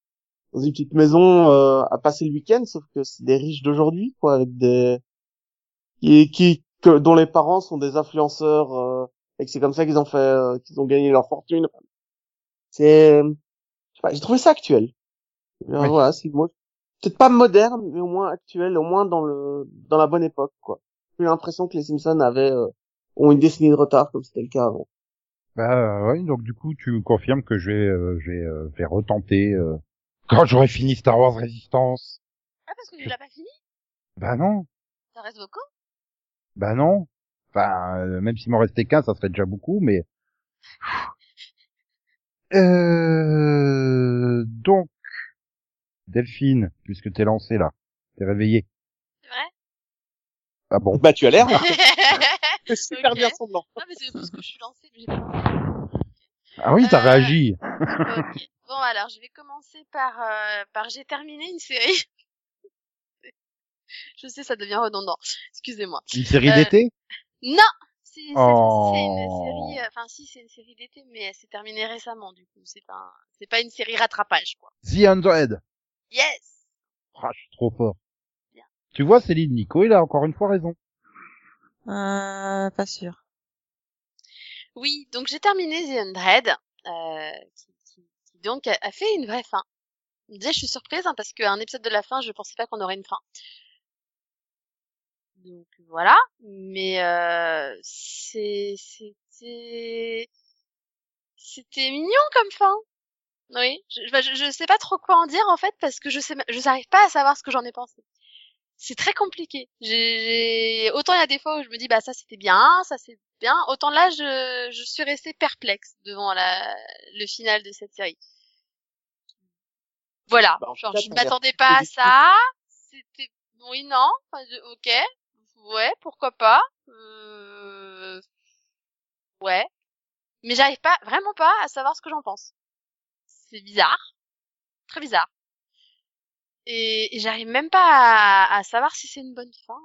dans une petite maison euh, à passer le week-end, sauf que c'est des riches d'aujourd'hui, quoi, avec des qui, qui que, dont les parents sont des influenceurs euh, et que c'est comme ça qu'ils ont fait, euh, qu'ils ont gagné leur fortune. C'est, j'ai trouvé ça actuel. Oui. Voilà, c'est moi, peut-être pas moderne, mais au moins actuel, au moins dans le dans la bonne époque, quoi. J'ai l'impression que les Simpsons avaient euh, ont une décennie de retard, comme c'était le cas avant. Bah ouais, donc du coup tu confirmes que je vais, euh, je vais, euh, je vais retenter euh, quand j'aurai fini Star Wars Résistance. Ah, parce que tu l'as pas fini? Bah non, Ça reste vocaux? Bah non. Enfin, euh, même s'il m'en restait qu'un, ça serait déjà beaucoup, mais. Euh... Donc, Delphine, puisque t'es lancée là, t'es réveillée. C'est vrai? Ah bon? Bah tu as l'air. Non, C'est super Ok. bien semblant. mais c'est parce que je suis lancée, mais j'ai pas Ah oui, t'as Euh, réagi. Bon alors, je vais commencer par euh, par j'ai terminé une série. je sais, ça devient redondant. Excusez-moi. Une série euh, d'été? Non, Oh. c'est une série. euh, Enfin, si, c'est une série d'été, mais elle s'est terminée récemment. Du coup, c'est pas un- c'est pas une série rattrapage, quoi. The Hundred. Yes. Ah, je suis trop fort. Bien. Tu vois, Céline Nico, il a encore une fois raison. Euh, pas sûr. Oui, donc j'ai terminé The Undread, euh, qui, qui- qui donc a, a fait une vraie fin. Déjà, je suis surprise hein, parce qu'un épisode de la fin, je pensais pas qu'on aurait une fin. Donc voilà, mais euh, c'est c'était c'était mignon comme fin. Oui, je, je, je sais pas trop quoi en dire en fait parce que je sais je n'arrive pas à savoir ce que j'en ai pensé. C'est très compliqué. J'ai autant il y a des fois où je me dis bah ça c'était bien, ça c'est bien, autant là je je suis restée perplexe devant la le final de cette série. Voilà, Bah, en genre je m'attendais pas à ça. C'était oui non, Enfin, je- OK. Ouais, pourquoi pas. Euh... Ouais. Mais j'arrive pas vraiment pas à savoir ce que j'en pense. C'est bizarre. Très bizarre. Et, j'arrive même pas à, savoir si c'est une bonne fin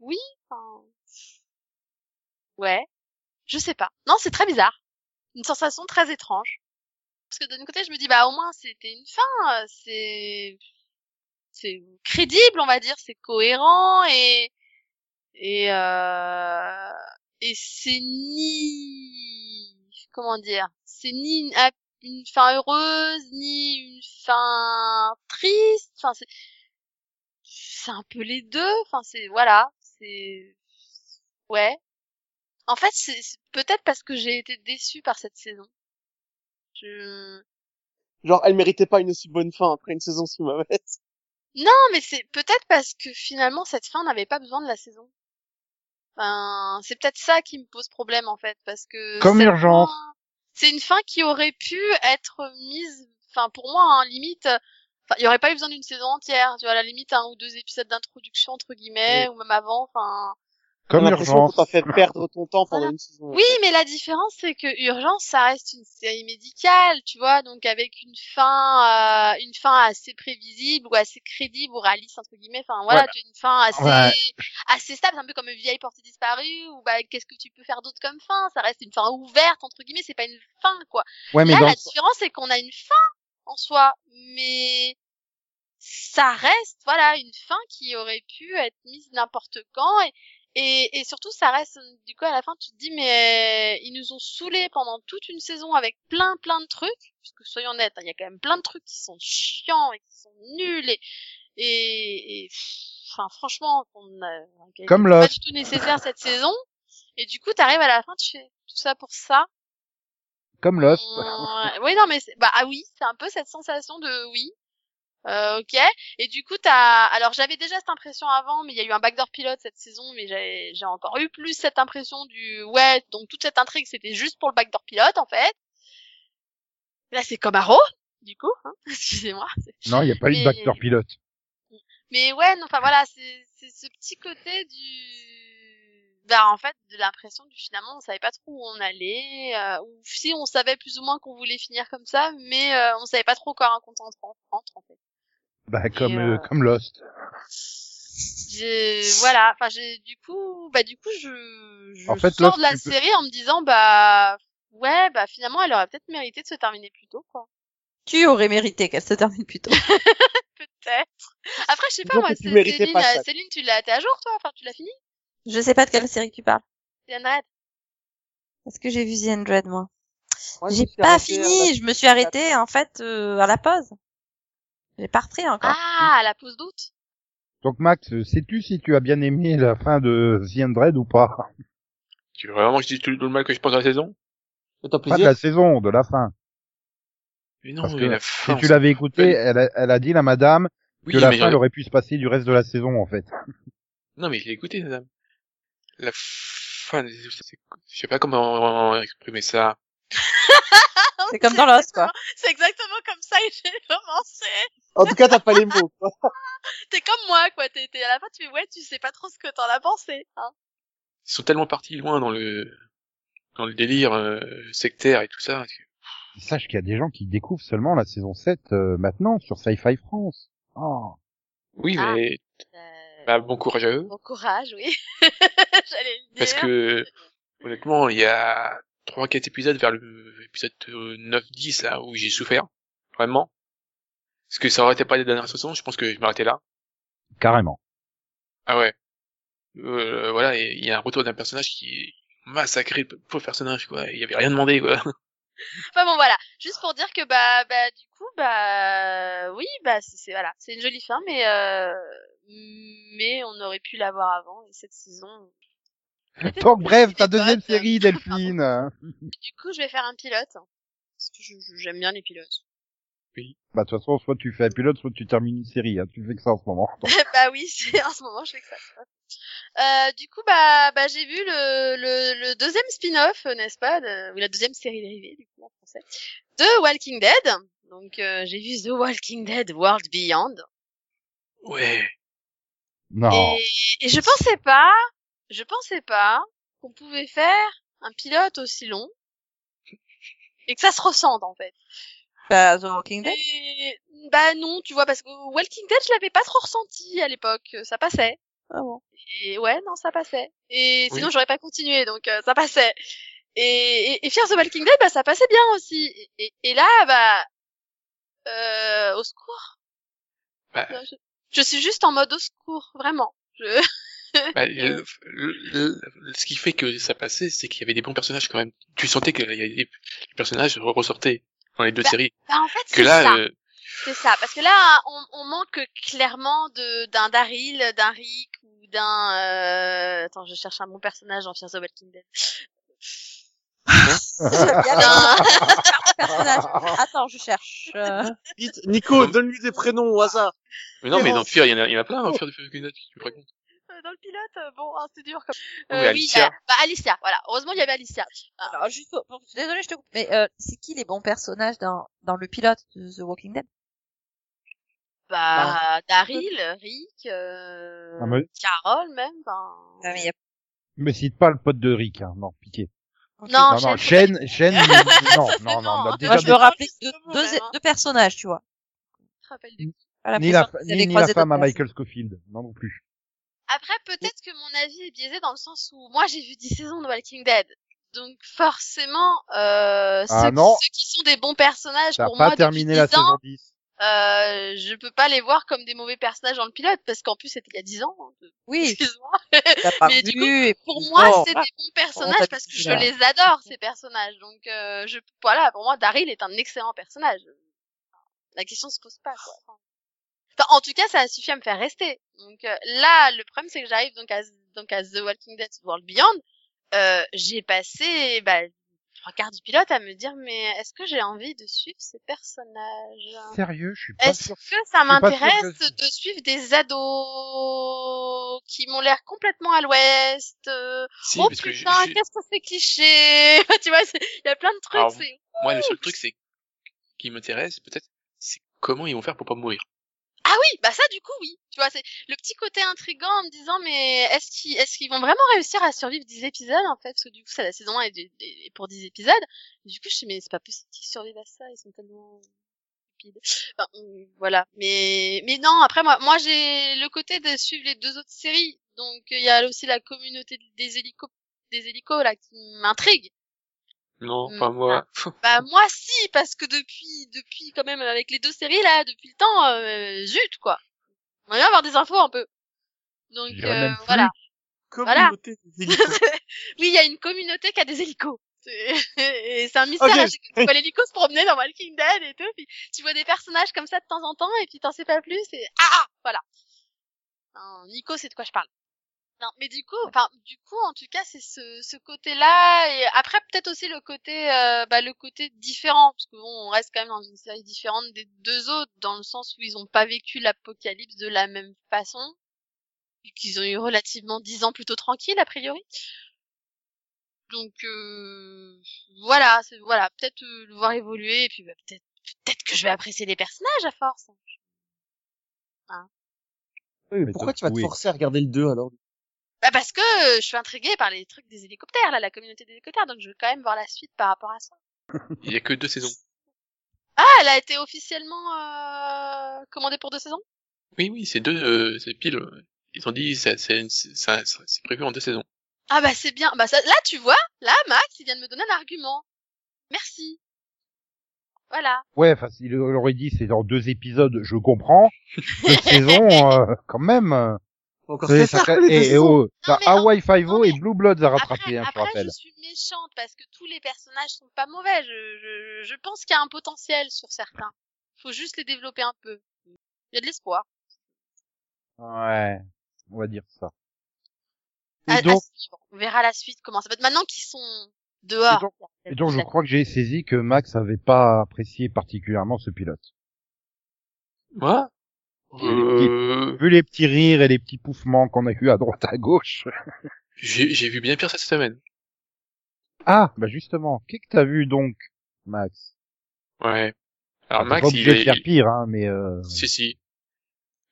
oui, enfin ouais. Je sais pas. Non, c'est très bizarre. Une sensation très étrange. Parce que d'un côté, je me dis bah au moins c'était une fin, c'est c'est crédible, on va dire, c'est cohérent et et euh, et c'est ni comment dire, c'est ni une, fin heureuse ni une fin triste. Enfin c'est c'est un peu les deux. Enfin c'est voilà, c'est ouais. En fait, c'est peut-être parce que j'ai été déçue par cette saison. Je Genre, elle méritait pas une aussi bonne fin après une saison si mauvaise. Non, mais c'est peut-être parce que finalement cette fin n'avait pas besoin de la saison. Enfin, c'est peut-être ça qui me pose problème en fait, parce que Comme Urgence. fin- c'est une fin qui aurait pu être mise, enfin pour moi, hein, limite, enfin il y aurait pas eu besoin d'une saison entière, tu vois, à la limite un ou deux épisodes d'introduction entre guillemets, ou même avant, enfin. Comme J'ai l'impression Urgence. qu'on t'a fait perdre ton temps pendant Voilà. une saison. Oui, mais la différence c'est que Urgence, ça reste une série médicale, tu vois, donc avec une fin, euh, une fin assez prévisible ou assez crédible ou réaliste entre guillemets. Enfin voilà, tu as une fin assez, Ouais. assez stable, c'est un peu comme une vieille portée disparue ou bah qu'est-ce que tu peux faire d'autre comme fin? Ça reste une fin ouverte entre guillemets, c'est pas une fin quoi. Ouais, mais Là, dans... la différence c'est qu'on a une fin en soi, mais ça reste voilà une fin qui aurait pu être mise n'importe quand et et, et surtout, ça reste, du coup, à la fin, tu te dis, mais ils nous ont saoulés pendant toute une saison avec plein, plein de trucs. Parce que soyons honnêtes, hein, il y a quand même plein de trucs qui sont chiants et qui sont nuls et, et, et enfin, franchement, on a, Comme étaient pas du tout nécessaire cette saison. Et du coup, t'arrives à la fin, tu fais tout ça pour ça. Comme Lost. Ouais, oui, non, mais bah ah oui, c'est un peu cette sensation de oui. Euh, ok. Et du coup, t'as. Alors, j'avais déjà cette impression avant, mais il y a eu un backdoor pilote cette saison, mais j'ai encore eu plus cette impression du ouais. Donc toute cette intrigue, c'était juste pour le backdoor pilote en fait. Là, c'est comme Arrow, du coup, hein. Excusez-moi. Non, il n'y a pas eu de backdoor pilote. Mais ouais, non, enfin voilà, c'est c'est ce petit côté du, bah en fait, de l'impression du finalement, on savait pas trop où on allait, euh, ou si on savait plus ou moins qu'on voulait finir comme ça, mais euh, on savait pas trop quoi raconter entre, entre en fait. Bah, comme, euh, euh, comme Lost. J'ai, voilà, enfin j'ai du coup, bah du coup je, je En fait, sors Lost, de la peux- série en me disant bah ouais, bah finalement elle aurait peut-être mérité de se terminer plus tôt quoi. Tu aurais mérité qu'elle se termine plus tôt. Peut-être. Après je sais pas moi, Céline, pas euh. Céline, tu l'as, t'es à jour toi, enfin tu l'as fini, Je sais pas de quelle série tu parles. c'est Unread. Parce que j'ai vu The Android, moi. Moi, J'ai pas fini, la- je me suis arrêtée, en fait, euh, à la pause. J'ai pas repris encore. Ah, à la pause d'août. Donc Max, sais-tu si tu as bien aimé la fin de The Undead ou pas? Tu veux vraiment que je dise tout, tout le mal que je pense de la saison? Pas de la saison, de la fin. Mais non, Parce mais que la Si fin. tu l'avais écouté, elle a, elle a dit la madame oui, que la fin aurait pu se passer du reste de la saison en fait. Non, mais je l'ai écouté, madame. La fin, je sais pas comment exprimer ça. C'est comme dans Lost, quoi. C'est exactement comme ça que j'ai commencé. En tout cas, t'as pas les mots. quoi. T'es comme moi, quoi. T'es, t'es à la fin, tu fais, ouais, tu sais pas trop ce que t'en as pensé, hein. Ils sont tellement partis loin dans le dans le délire euh, sectaire et tout ça. Sache qu'il y a des gens qui découvrent seulement la saison 7 euh, maintenant sur Sci-Fi France. Oh. Oui, Ah. mais Euh, bah, bon courage à eux. Bon courage, oui. J'allais le dire. Parce que honnêtement, il y a trois quatre épisodes vers le épisode 9-10 là où j'ai souffert vraiment. Parce que ça aurait été pas les dernières saisons, je pense que je m'arrêtais là. Carrément. Ah ouais. Euh, voilà, et il y a un retour d'un personnage qui massacré le pauvre personnage quoi. Il y avait rien demandé quoi. Enfin bon, voilà. Juste pour dire que, bah, bah, du coup, bah, oui, bah, c'est, c'est- voilà. C'est une jolie fin, mais, euh, mais on aurait pu l'avoir avant, et cette saison. Donc bref, ta deuxième potes. série Delphine. Du coup, je vais faire un pilote. Parce que j'aime bien les pilotes. Bah de toute façon, soit tu fais un pilote, soit tu termines une série. Hein. Tu fais que ça en ce moment. Bah oui, c'est en ce moment je fais que ça. Euh, du coup, bah, bah j'ai vu le, le, le deuxième spin-off, euh, n'est-ce pas, de, ou la deuxième série dérivée du coup en français, de Walking Dead. Donc euh, j'ai vu The Walking Dead World Beyond. Ouais. non. Et, et je pensais pas, je pensais pas qu'on pouvait faire un pilote aussi long et que ça se ressente en fait. Bah, The Walking Dead. Et, bah non, tu vois, parce que Walking Dead, je l'avais pas trop ressenti à l'époque, ça passait. Ah bon. Et ouais, non, ça passait. Et Oui. sinon, j'aurais pas continué, donc euh, ça passait. Et, et, et Fear the Walking Dead, bah ça passait bien aussi. Et, et, et là, bah, euh, au secours. Bah, Je, je suis juste en mode au secours, vraiment. Je... bah, le- le- le- ce qui fait que ça passait, c'est qu'il y avait des bons personnages quand même. Tu sentais que les les personnages ressortaient dans les deux Bah, séries. Bah, en fait, Que c'est là, ça. euh, C'est ça, parce que là, on, on manque clairement de d'un Daryl, d'un Rick ou d'un. Euh... Attends, je cherche un bon personnage dans Fear the Walking Dead. D'un- Personnage. Attends, je cherche. Euh, Nico, donne-lui des prénoms au hasard. mais non, mais bon. dans Fear, il y en a, il y en a plein, dans Fear de Fear tu me racontes. Dans le pilote, euh, bon, hein, c'est dur comme. Oui, Euh, oui, Alicia. euh, bah Alicia, voilà. Heureusement, il y avait Alicia. alors, juste pour, pour- désolé, je te coupe. Mais euh, c'est qui les bons personnages dans dans le pilote de The Walking Dead? Bah, Daryl, Rick, euh... Ah, mais- Carole même. Ben... Ah, mais y a- Me cite pas le pote de Rick. Hein. Non, piqué. Non, non, non, Shane, Shane, Shane, non, fait non, non, non, non, déjà, Moi, je me rappelais bon, deux, même, hein. deux personnages, tu vois. je te rappelle de- Pas ni la, ni, ni la femme à Michael Scofield. Non, non plus. Après, peut-être que mon avis est biaisé dans le sens où moi, j'ai vu 10 saisons de Walking Dead. Donc, forcément, euh, Ah ceux, non. ceux qui sont des bons personnages pour pas moi terminé la 10 ans, saison 10. euh, je peux pas les voir comme des mauvais personnages dans le pilote parce qu'en plus, c'était il y a 10 ans. hein. Oui, Excuse-moi. t'as pas Mais du et pour moi, c'est des bons personnages parce que je les adore ces personnages. Donc euh, je voilà, pour moi Daryl est un excellent personnage. La question se pose pas quoi. Enfin, en tout cas, ça a suffi à me faire rester. Donc euh, là, le problème c'est que j'arrive donc à donc à The Walking Dead World Beyond. Euh, j'ai passé bah, trois quarts du pilote à me dire mais est-ce que j'ai envie de suivre ces personnages? Sérieux, je suis pas est-ce que ça m'intéresse que- de suivre des ados qui m'ont l'air complètement à l'ouest euh, Si, Oh putain, qu'est-ce que c'est cliché Tu vois, il y a plein de trucs. Alors, moi, le seul truc, c'est qui m'intéresse, peut-être, c'est comment ils vont faire pour pas mourir. Ah oui, bah ça du coup oui. Tu vois, c'est le petit côté intrigant en me disant mais est-ce qu'ils est-ce qu'ils vont vraiment réussir à survivre 10 épisodes en fait? Parce que du coup ça la saison 1 est, pour 10 épisodes. Du coup je dit, mais c'est pas possible qu'ils survivent à ça, ils sont tellement. Enfin, voilà, mais mais non, après moi moi j'ai le côté de suivre les deux autres séries. Donc il y a aussi la communauté des hélicos des hélicos là qui m'intrigue. Non, Hmm, pas moi. Bah moi si parce que depuis depuis quand même avec les deux séries là depuis le temps euh, zut quoi. On va bien avoir des infos un peu. Donc euh, même plus. voilà. Des hélicos. oui, il y a une communauté qui a des hélicos. C'est- Et c'est un mystère Ok. à chaque fois. Tu vois l'hélico se promener dans Walking Dead et tout, puis tu vois des personnages comme ça de temps en temps et puis t'en sais pas plus et ah voilà. Non, Nico, c'est de quoi je parle. Non, mais du coup, enfin, du coup, en tout cas, c'est ce, ce côté-là, et après peut-être aussi le côté, euh, bah, le côté différent, parce que bon, on reste quand même dans une série différente des deux autres, dans le sens où ils ont pas vécu l'apocalypse de la même façon, vu qu'ils ont eu relativement dix ans plutôt tranquilles a priori. Donc euh, voilà, c'est voilà, peut-être euh, le voir évoluer, et puis bah, peut-être, peut-être que je vais apprécier les personnages à force. Oui, Mais pourquoi tu vas te oui. forcer à regarder le 2 alors Bah parce que euh, je suis intriguée par les trucs des hélicoptères, là, la communauté des hélicoptères, donc je veux quand même voir la suite par rapport à ça. Il y a que deux saisons. Ah, elle a été officiellement euh, commandée pour deux saisons? Oui, oui, c'est deux, euh, c'est pile. Ils ont dit, c'est, c'est, c'est, ça- ça- c'est prévu en deux saisons. Ah bah c'est bien. Bah ça, là tu vois, là Max il vient de me donner un argument. Merci. Voilà. Ouais, enfin, s'il aurait dit c'est dans deux épisodes, je comprends. Deux saisons, euh, quand même. Encore ça- et, et oh, non, Hawaii Five-O et Blue Bloods à Après, rattraper, hein, je après rappelle. je suis méchante parce que tous les personnages sont pas mauvais. Je, je, je pense qu'il y a un potentiel sur certains. Faut juste les développer un peu. Il y a de l'espoir. Ouais, on va dire ça. À- Et à donc, suivre. On verra la suite comment ça va être. Maintenant qu'ils sont dehors. Et donc- et donc, je crois que j'ai saisi que Max avait pas apprécié particulièrement ce pilote. Moi? Euh, Vu les petits rires et les petits pouffements qu'on a eu à droite à gauche. j'ai, vu bien pire cette semaine. Ah, bah justement, qu'est-ce que t'as vu donc, Max? Ouais. Alors Max, pas il, de faire pire, hein, mais euh... si si.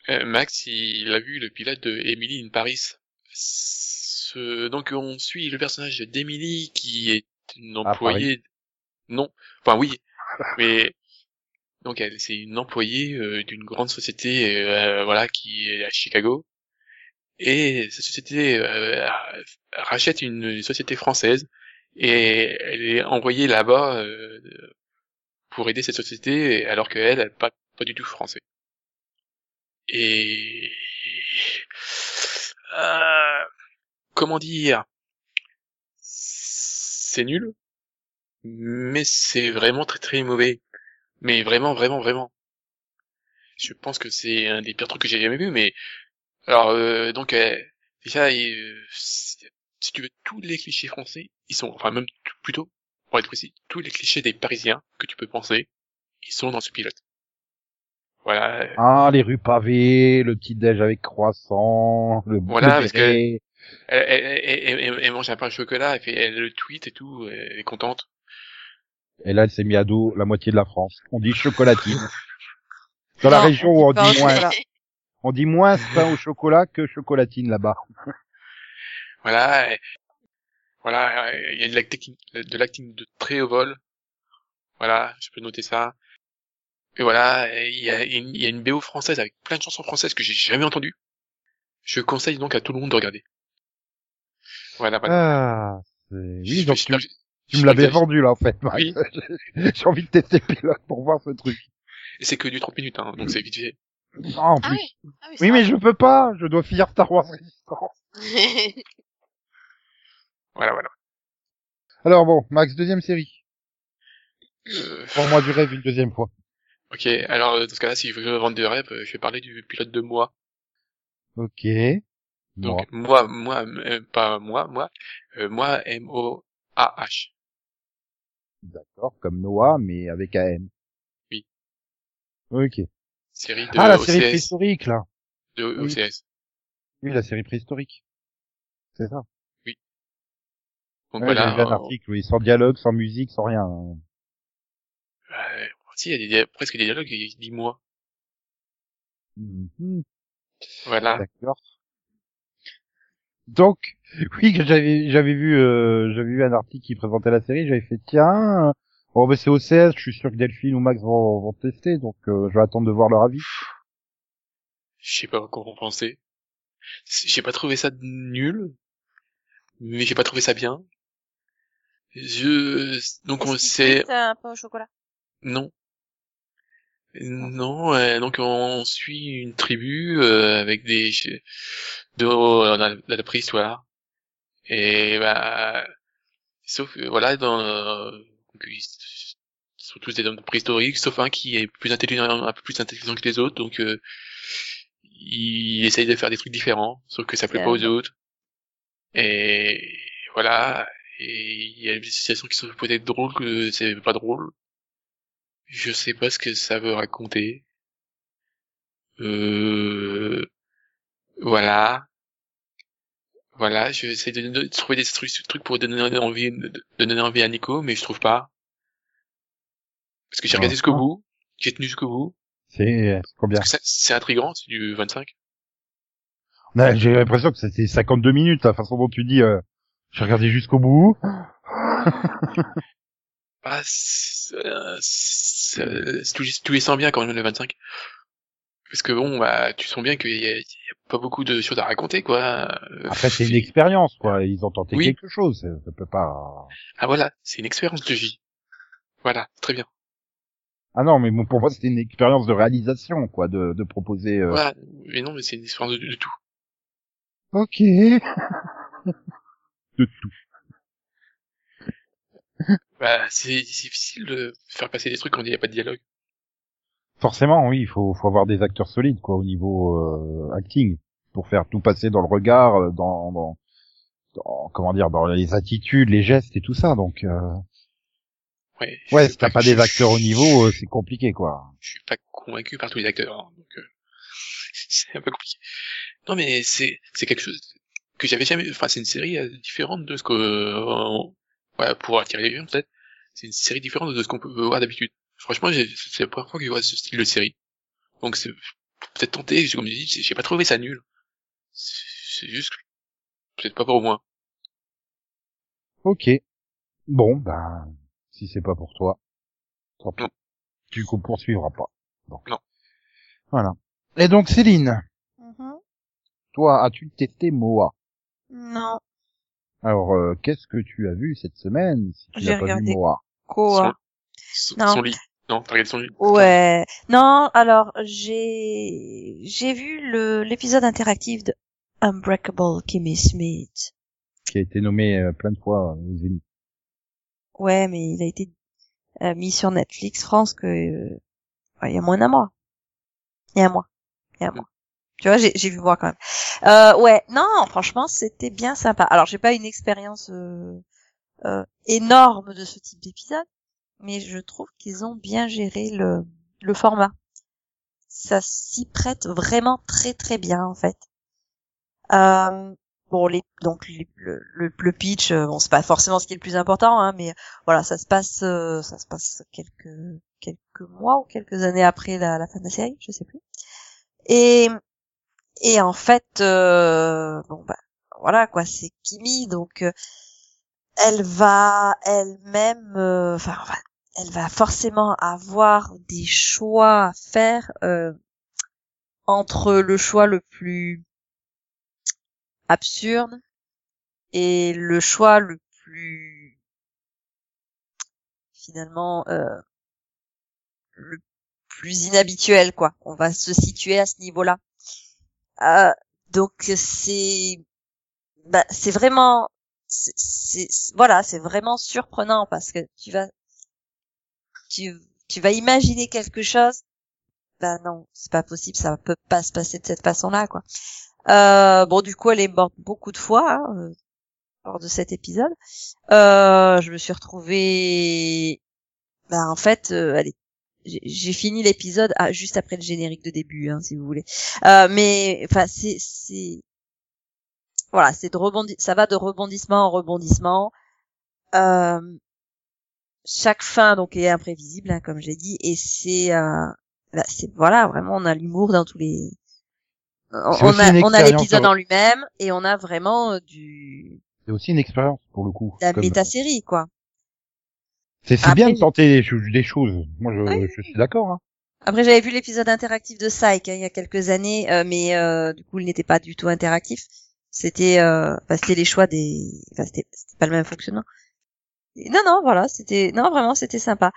Euh, Max, il a vu le pilote de Emily in Paris. Ce- Donc on suit le personnage d'Emily qui est une employée. non, enfin oui, mais donc elle, c'est une employée euh, d'une grande société, euh, voilà, qui est à Chicago. Et cette société euh, rachète une société française et elle est envoyée là-bas pour aider cette société alors qu'elle, elle pas pas du tout français. Et comment dire, c'est nul, mais c'est vraiment très très mauvais. Mais vraiment, vraiment, vraiment. Je pense que c'est un des pires trucs que j'ai jamais vu, mais alors euh, donc euh, déjà, euh, si tu veux tous les clichés français, ils sont, enfin même plutôt, pour être précis, tous les clichés des Parisiens que tu peux penser, ils sont dans ce pilote. Voilà. ah, les rues pavées, le petit déj avec croissant, le Voilà, parce que-. Elle, elle, elle- elle- elle mange un pain au chocolat, elle fait elle le tweet et tout, elle est contente. Et là, elle s'est mis à dos la moitié de la France. On dit chocolatine. Dans la région on où on dit au moins, on dit moins pain au chocolat que chocolatine là-bas. Voilà. et- voilà, il y a de l'acting, de l'acting de très haut vol. Voilà, je peux noter ça. Et voilà, il y a, une- il y a une BO française avec plein de chansons françaises que j'ai jamais entendues. Je conseille donc à tout le monde de regarder. Voilà, voilà. Ah, c'est... oui, donc tu, tu me l'avais vendu là en fait. Max. Oui. J'ai envie de tester le pilote pour voir ce truc. Et c'est que du 30 minutes, hein, donc c'est vite fait. Ah, en Ah plus. oui. Ah oui, Oui, mais je peux pas. Je dois finir Star Wars Resistance. Voilà, voilà. Alors bon, Max, deuxième série. Euh, Pour moi du rêve une deuxième fois. ok, alors euh, dans ce cas-là, si je veux vendre des rêves, euh, je vais parler du pilote de moi. Ok. Donc Bon. moi, moi, euh, pas moi, moi, euh, moi M-O-A-H. D'accord, comme Noah, mais avec AM. Oui. Ok. Série de Ah, la OCS. série préhistorique, là. de Oui. OCS. Oui, la série préhistorique. C'est ça. Donc Ouais, voilà. j'ai un euh, article, oui, sans dialogue, sans musique, sans rien. euh, partie, il y a des dia- presque des dialogues, il dit moi. Mhm. Voilà. D'accord. Donc, oui, que j'avais j'avais vu euh, j'avais vu un article qui présentait la série, j'avais fait tiens, bon ben c'est OCS, je suis sûr que Delphine ou Max vont, vont tester, donc euh, je vais attendre de voir leur avis. Je sais pas quoi en penser. J'ai pas trouvé ça nul, mais j'ai pas trouvé ça bien. Je donc on sait un peu au chocolat? Non. Non, euh, donc on suit une tribu euh, avec des de, la préhistoire. Et bah sauf que, voilà dans euh, sont tous des hommes préhistoriques sauf un qui est plus intelligent un peu plus intelligent que les autres donc euh, il essaye de faire des trucs différents sauf que ça plaît pas aux autres. Et voilà et il y a des situations qui sont peut-être drôles que c'est pas drôle je sais pas ce que ça veut raconter euh voilà voilà, j'essaie de, de trouver des trucs, trucs pour donner envie, de, de donner envie à Nico, mais je trouve pas. Parce que j'ai regardé jusqu'au bout, j'ai tenu jusqu'au bout. C'est c'est combien? Parce que c'est- intriguant, c'est du 25. Ouais, J'ai l'impression que c'était 52 minutes, la façon dont tu dis. Euh, j'ai regardé jusqu'au bout. Ah, c'est- euh, tu les sens bien quand même le 25. Parce que bon, bah, tu sens bien qu'il y, y a pas beaucoup de choses à raconter, quoi. Euh, Après c'est une expérience, quoi. Ils ont tenté Oui. quelque chose. Ça, ça peut pas. Ah voilà, c'est une expérience de vie. Voilà, très bien. Ah non, mais bon, pour moi c'était une expérience de réalisation, quoi, de, de proposer. euh, Voilà, mais non, mais c'est une expérience de, de tout. Ok. de tout. Bah, c'est difficile de faire passer des trucs quand il n'y a pas de dialogue. Forcément, oui, il faut, faut avoir des acteurs solides, quoi, au niveau euh, acting, pour faire tout passer dans le regard, euh, dans, dans, dans- comment dire, dans les attitudes, les gestes et tout ça. Donc, euh, Ouais, ouais, si t'as pas des acteurs au niveau, euh, c'est compliqué, quoi. je suis pas convaincu par tous les acteurs, hein, donc euh, c'est un peu compliqué. Non mais c'est c'est quelque chose que j'avais jamais. Enfin, c'est une série euh, différente de ce que euh, voilà pour attirer les gens peut-être. C'est une série différente de ce qu'on peut voir d'habitude. Franchement, c'est la première fois que je vois ce style de série. Donc c'est peut-être tenté. Comme je dis, j'ai pas trouvé ça nul. C'est juste peut-être pas pour moi. Ok. Bon, ben, si c'est pas pour toi, tant pis. Tu ne poursuivras pas. Donc. Non. Voilà. Et donc, Céline, Mhm. toi, as-tu testé Moa? Non. Alors, euh, qu'est-ce que tu as vu cette semaine si tu J'ai n'as pas vu. Moa Quoi Son, Non. son lit. Non, t'as regardé son lit. Ouais. Non, alors j'ai j'ai vu le l'épisode interactif de Unbreakable Kimmy Smith. qui a été nommé euh, plein de fois aux Emmy. Ouais, mais il a été euh, mis sur Netflix France que euh, ouais, il y a moins d'un mois. Il y a un mois. Il y a un mois. Tu vois, j'ai vu voir quand même. Euh, ouais, non, franchement, c'était bien sympa. Alors, j'ai pas une expérience euh, euh, énorme de ce type d'épisode, mais je trouve qu'ils ont bien géré le le format. Ça s'y prête vraiment très très bien en fait. Euh, bon, les, donc le, le, le pitch, euh, bon, c'est pas forcément ce qui est le plus important, hein, mais voilà, ça se passe, euh, ça se passe quelques quelques mois ou quelques années après la, la fin de la série, je sais plus. Et et en fait, euh, bon bah voilà quoi, c'est Kimi, donc euh, elle va elle-même, euh, enfin elle va forcément avoir des choix à faire entre le choix le plus absurde et le choix le plus finalement le plus inhabituel quoi. On va se situer à ce niveau-là. Euh, donc c'est bah, c'est vraiment c'est voilà c'est vraiment surprenant parce que tu vas tu tu vas imaginer quelque chose. Bah non c'est pas possible ça peut pas se passer de cette façon-là quoi. Euh, bon du coup elle est morte beaucoup de fois hein, euh, lors de cet épisode. Euh, je me suis retrouvée bah en fait euh, elle est j'ai fini l'épisode ah, juste après le générique de début, hein, si vous voulez. Euh, mais enfin, c'est c'est voilà, c'est de rebondi, ça va de rebondissement en rebondissement. Euh, chaque fin donc est imprévisible, hein, comme j'ai dit, et c'est, euh, c'est voilà, vraiment, on a l'humour dans tous les. On, a, on a l'épisode en lui-même et on a vraiment euh, du C'est aussi une expérience pour le coup. la Comme- méta-série, quoi. C'est bien de tenter des choses. Des choses. Moi, je, suis d'accord. Hein. Après, j'avais vu l'épisode interactif de Psych hein, il y a quelques années, euh, mais euh, du coup, il n'était pas du tout interactif. C'était, euh, enfin, c'était les choix des, enfin, c'était, pas le même fonctionnement. Et non, non, voilà, c'était, non, vraiment, c'était sympa.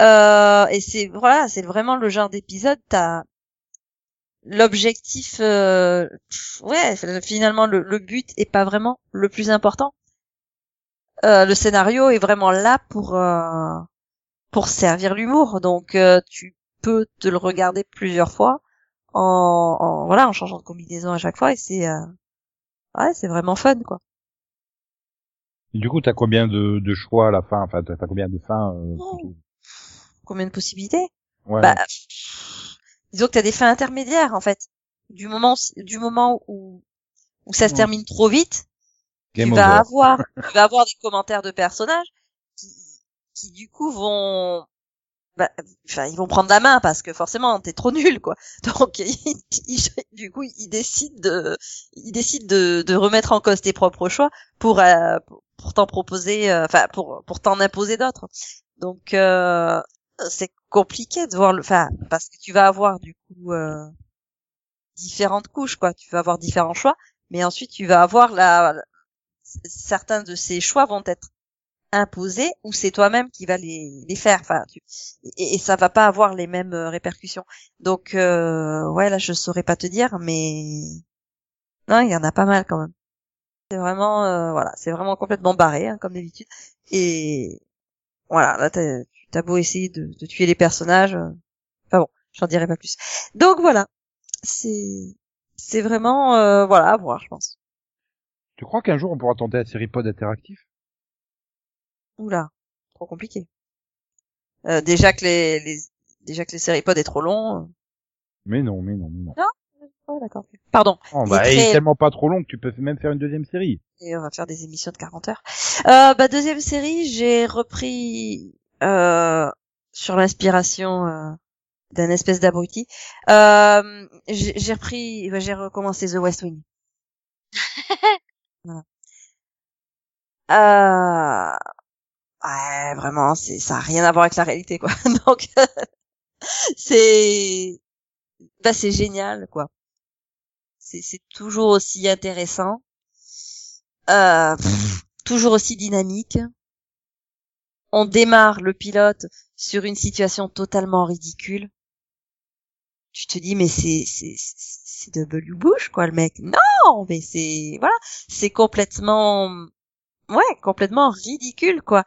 Euh, et c'est, voilà, c'est vraiment le genre d'épisode. T'as l'objectif, euh, ouais, finalement, le, le but est pas vraiment le plus important. Euh, le scénario est vraiment là pour euh, pour servir l'humour, donc euh, tu peux te le regarder plusieurs fois en, en- voilà en changeant de combinaison à chaque fois et c'est euh, ouais c'est vraiment fun quoi. Et du coup, t'as combien de, de choix à la fin? Enfin, t'as combien de fins euh, Oh. Combien de possibilités? Ouais. Bah disons que t'as des fins intermédiaires en fait. Du moment du moment où où ça se termine trop vite, Game tu vas over. avoir tu vas avoir des commentaires de personnages qui qui du coup vont bah, enfin ils vont prendre la main parce que forcément t'es trop nul quoi. Donc du coup ils décident de ils décident de, de remettre en cause tes propres choix pour euh, pour- t'en proposer euh, enfin pour pour t'en imposer d'autres. Donc euh, c'est compliqué de voir le enfin parce que tu vas avoir du coup euh, différentes couches quoi. Tu vas avoir différents choix mais ensuite tu vas avoir la, la- certains de ces choix vont être imposés ou c'est toi-même qui va les, les faire. Enfin tu, et, ça va pas avoir les mêmes euh, répercussions. Donc euh, ouais là je saurais pas te dire mais non il y en a pas mal quand même. C'est vraiment euh, voilà c'est vraiment complètement barré hein, comme d'habitude. Et voilà là t'as beau essayer de, de tuer les personnages euh, enfin bon j'en dirai pas plus. Donc voilà. C'est c'est vraiment euh, voilà à voir je pense Tu crois qu'un jour on pourra tenter la série pod interactif Oula, trop compliqué. Euh, déjà que les, les déjà que les séries pod est trop long. euh. Mais non, mais non, mais non. Ouais, d'accord. Pardon. Oh, Il bah, est il est tellement pas trop long que tu peux même faire une deuxième série. Et on va faire des émissions de 40 heures. Euh, bah deuxième série, j'ai repris euh, sur l'inspiration euh, d'un espèce d'abruti. Euh, j'ai j'ai repris, bah, j'ai recommencé The West Wing. Euh, ouais, vraiment, c'est ça a rien à voir avec la réalité, quoi. Donc c'est, bah c'est génial, quoi. C'est toujours aussi intéressant, euh, toujours aussi dynamique. On démarre le pilote sur une situation totalement ridicule. Tu te dis mais c'est c'est c'est W Bush quoi le mec. Non, mais c'est voilà, c'est complètement ouais, complètement ridicule quoi.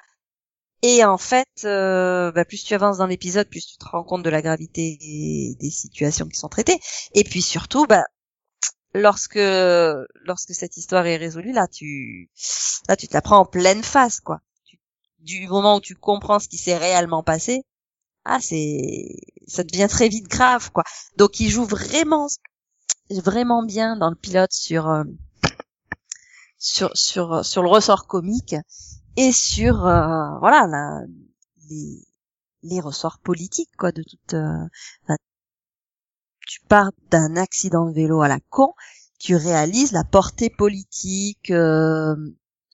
Et en fait, euh, bah, plus tu avances dans l'épisode, plus tu te rends compte de la gravité des situations qui sont traitées. Et puis surtout, bah, lorsque lorsque cette histoire est résolue, là, tu là, tu te la prends en pleine face, quoi. Du moment où tu comprends ce qui s'est réellement passé, ah, c'est ça devient très vite grave, quoi. Donc, il joue vraiment vraiment bien dans le pilote sur euh, sur sur sur le ressort comique et sur euh, voilà la, les les ressorts politiques quoi de toute euh, tu pars d'un accident de vélo à la con tu réalises la portée politique euh,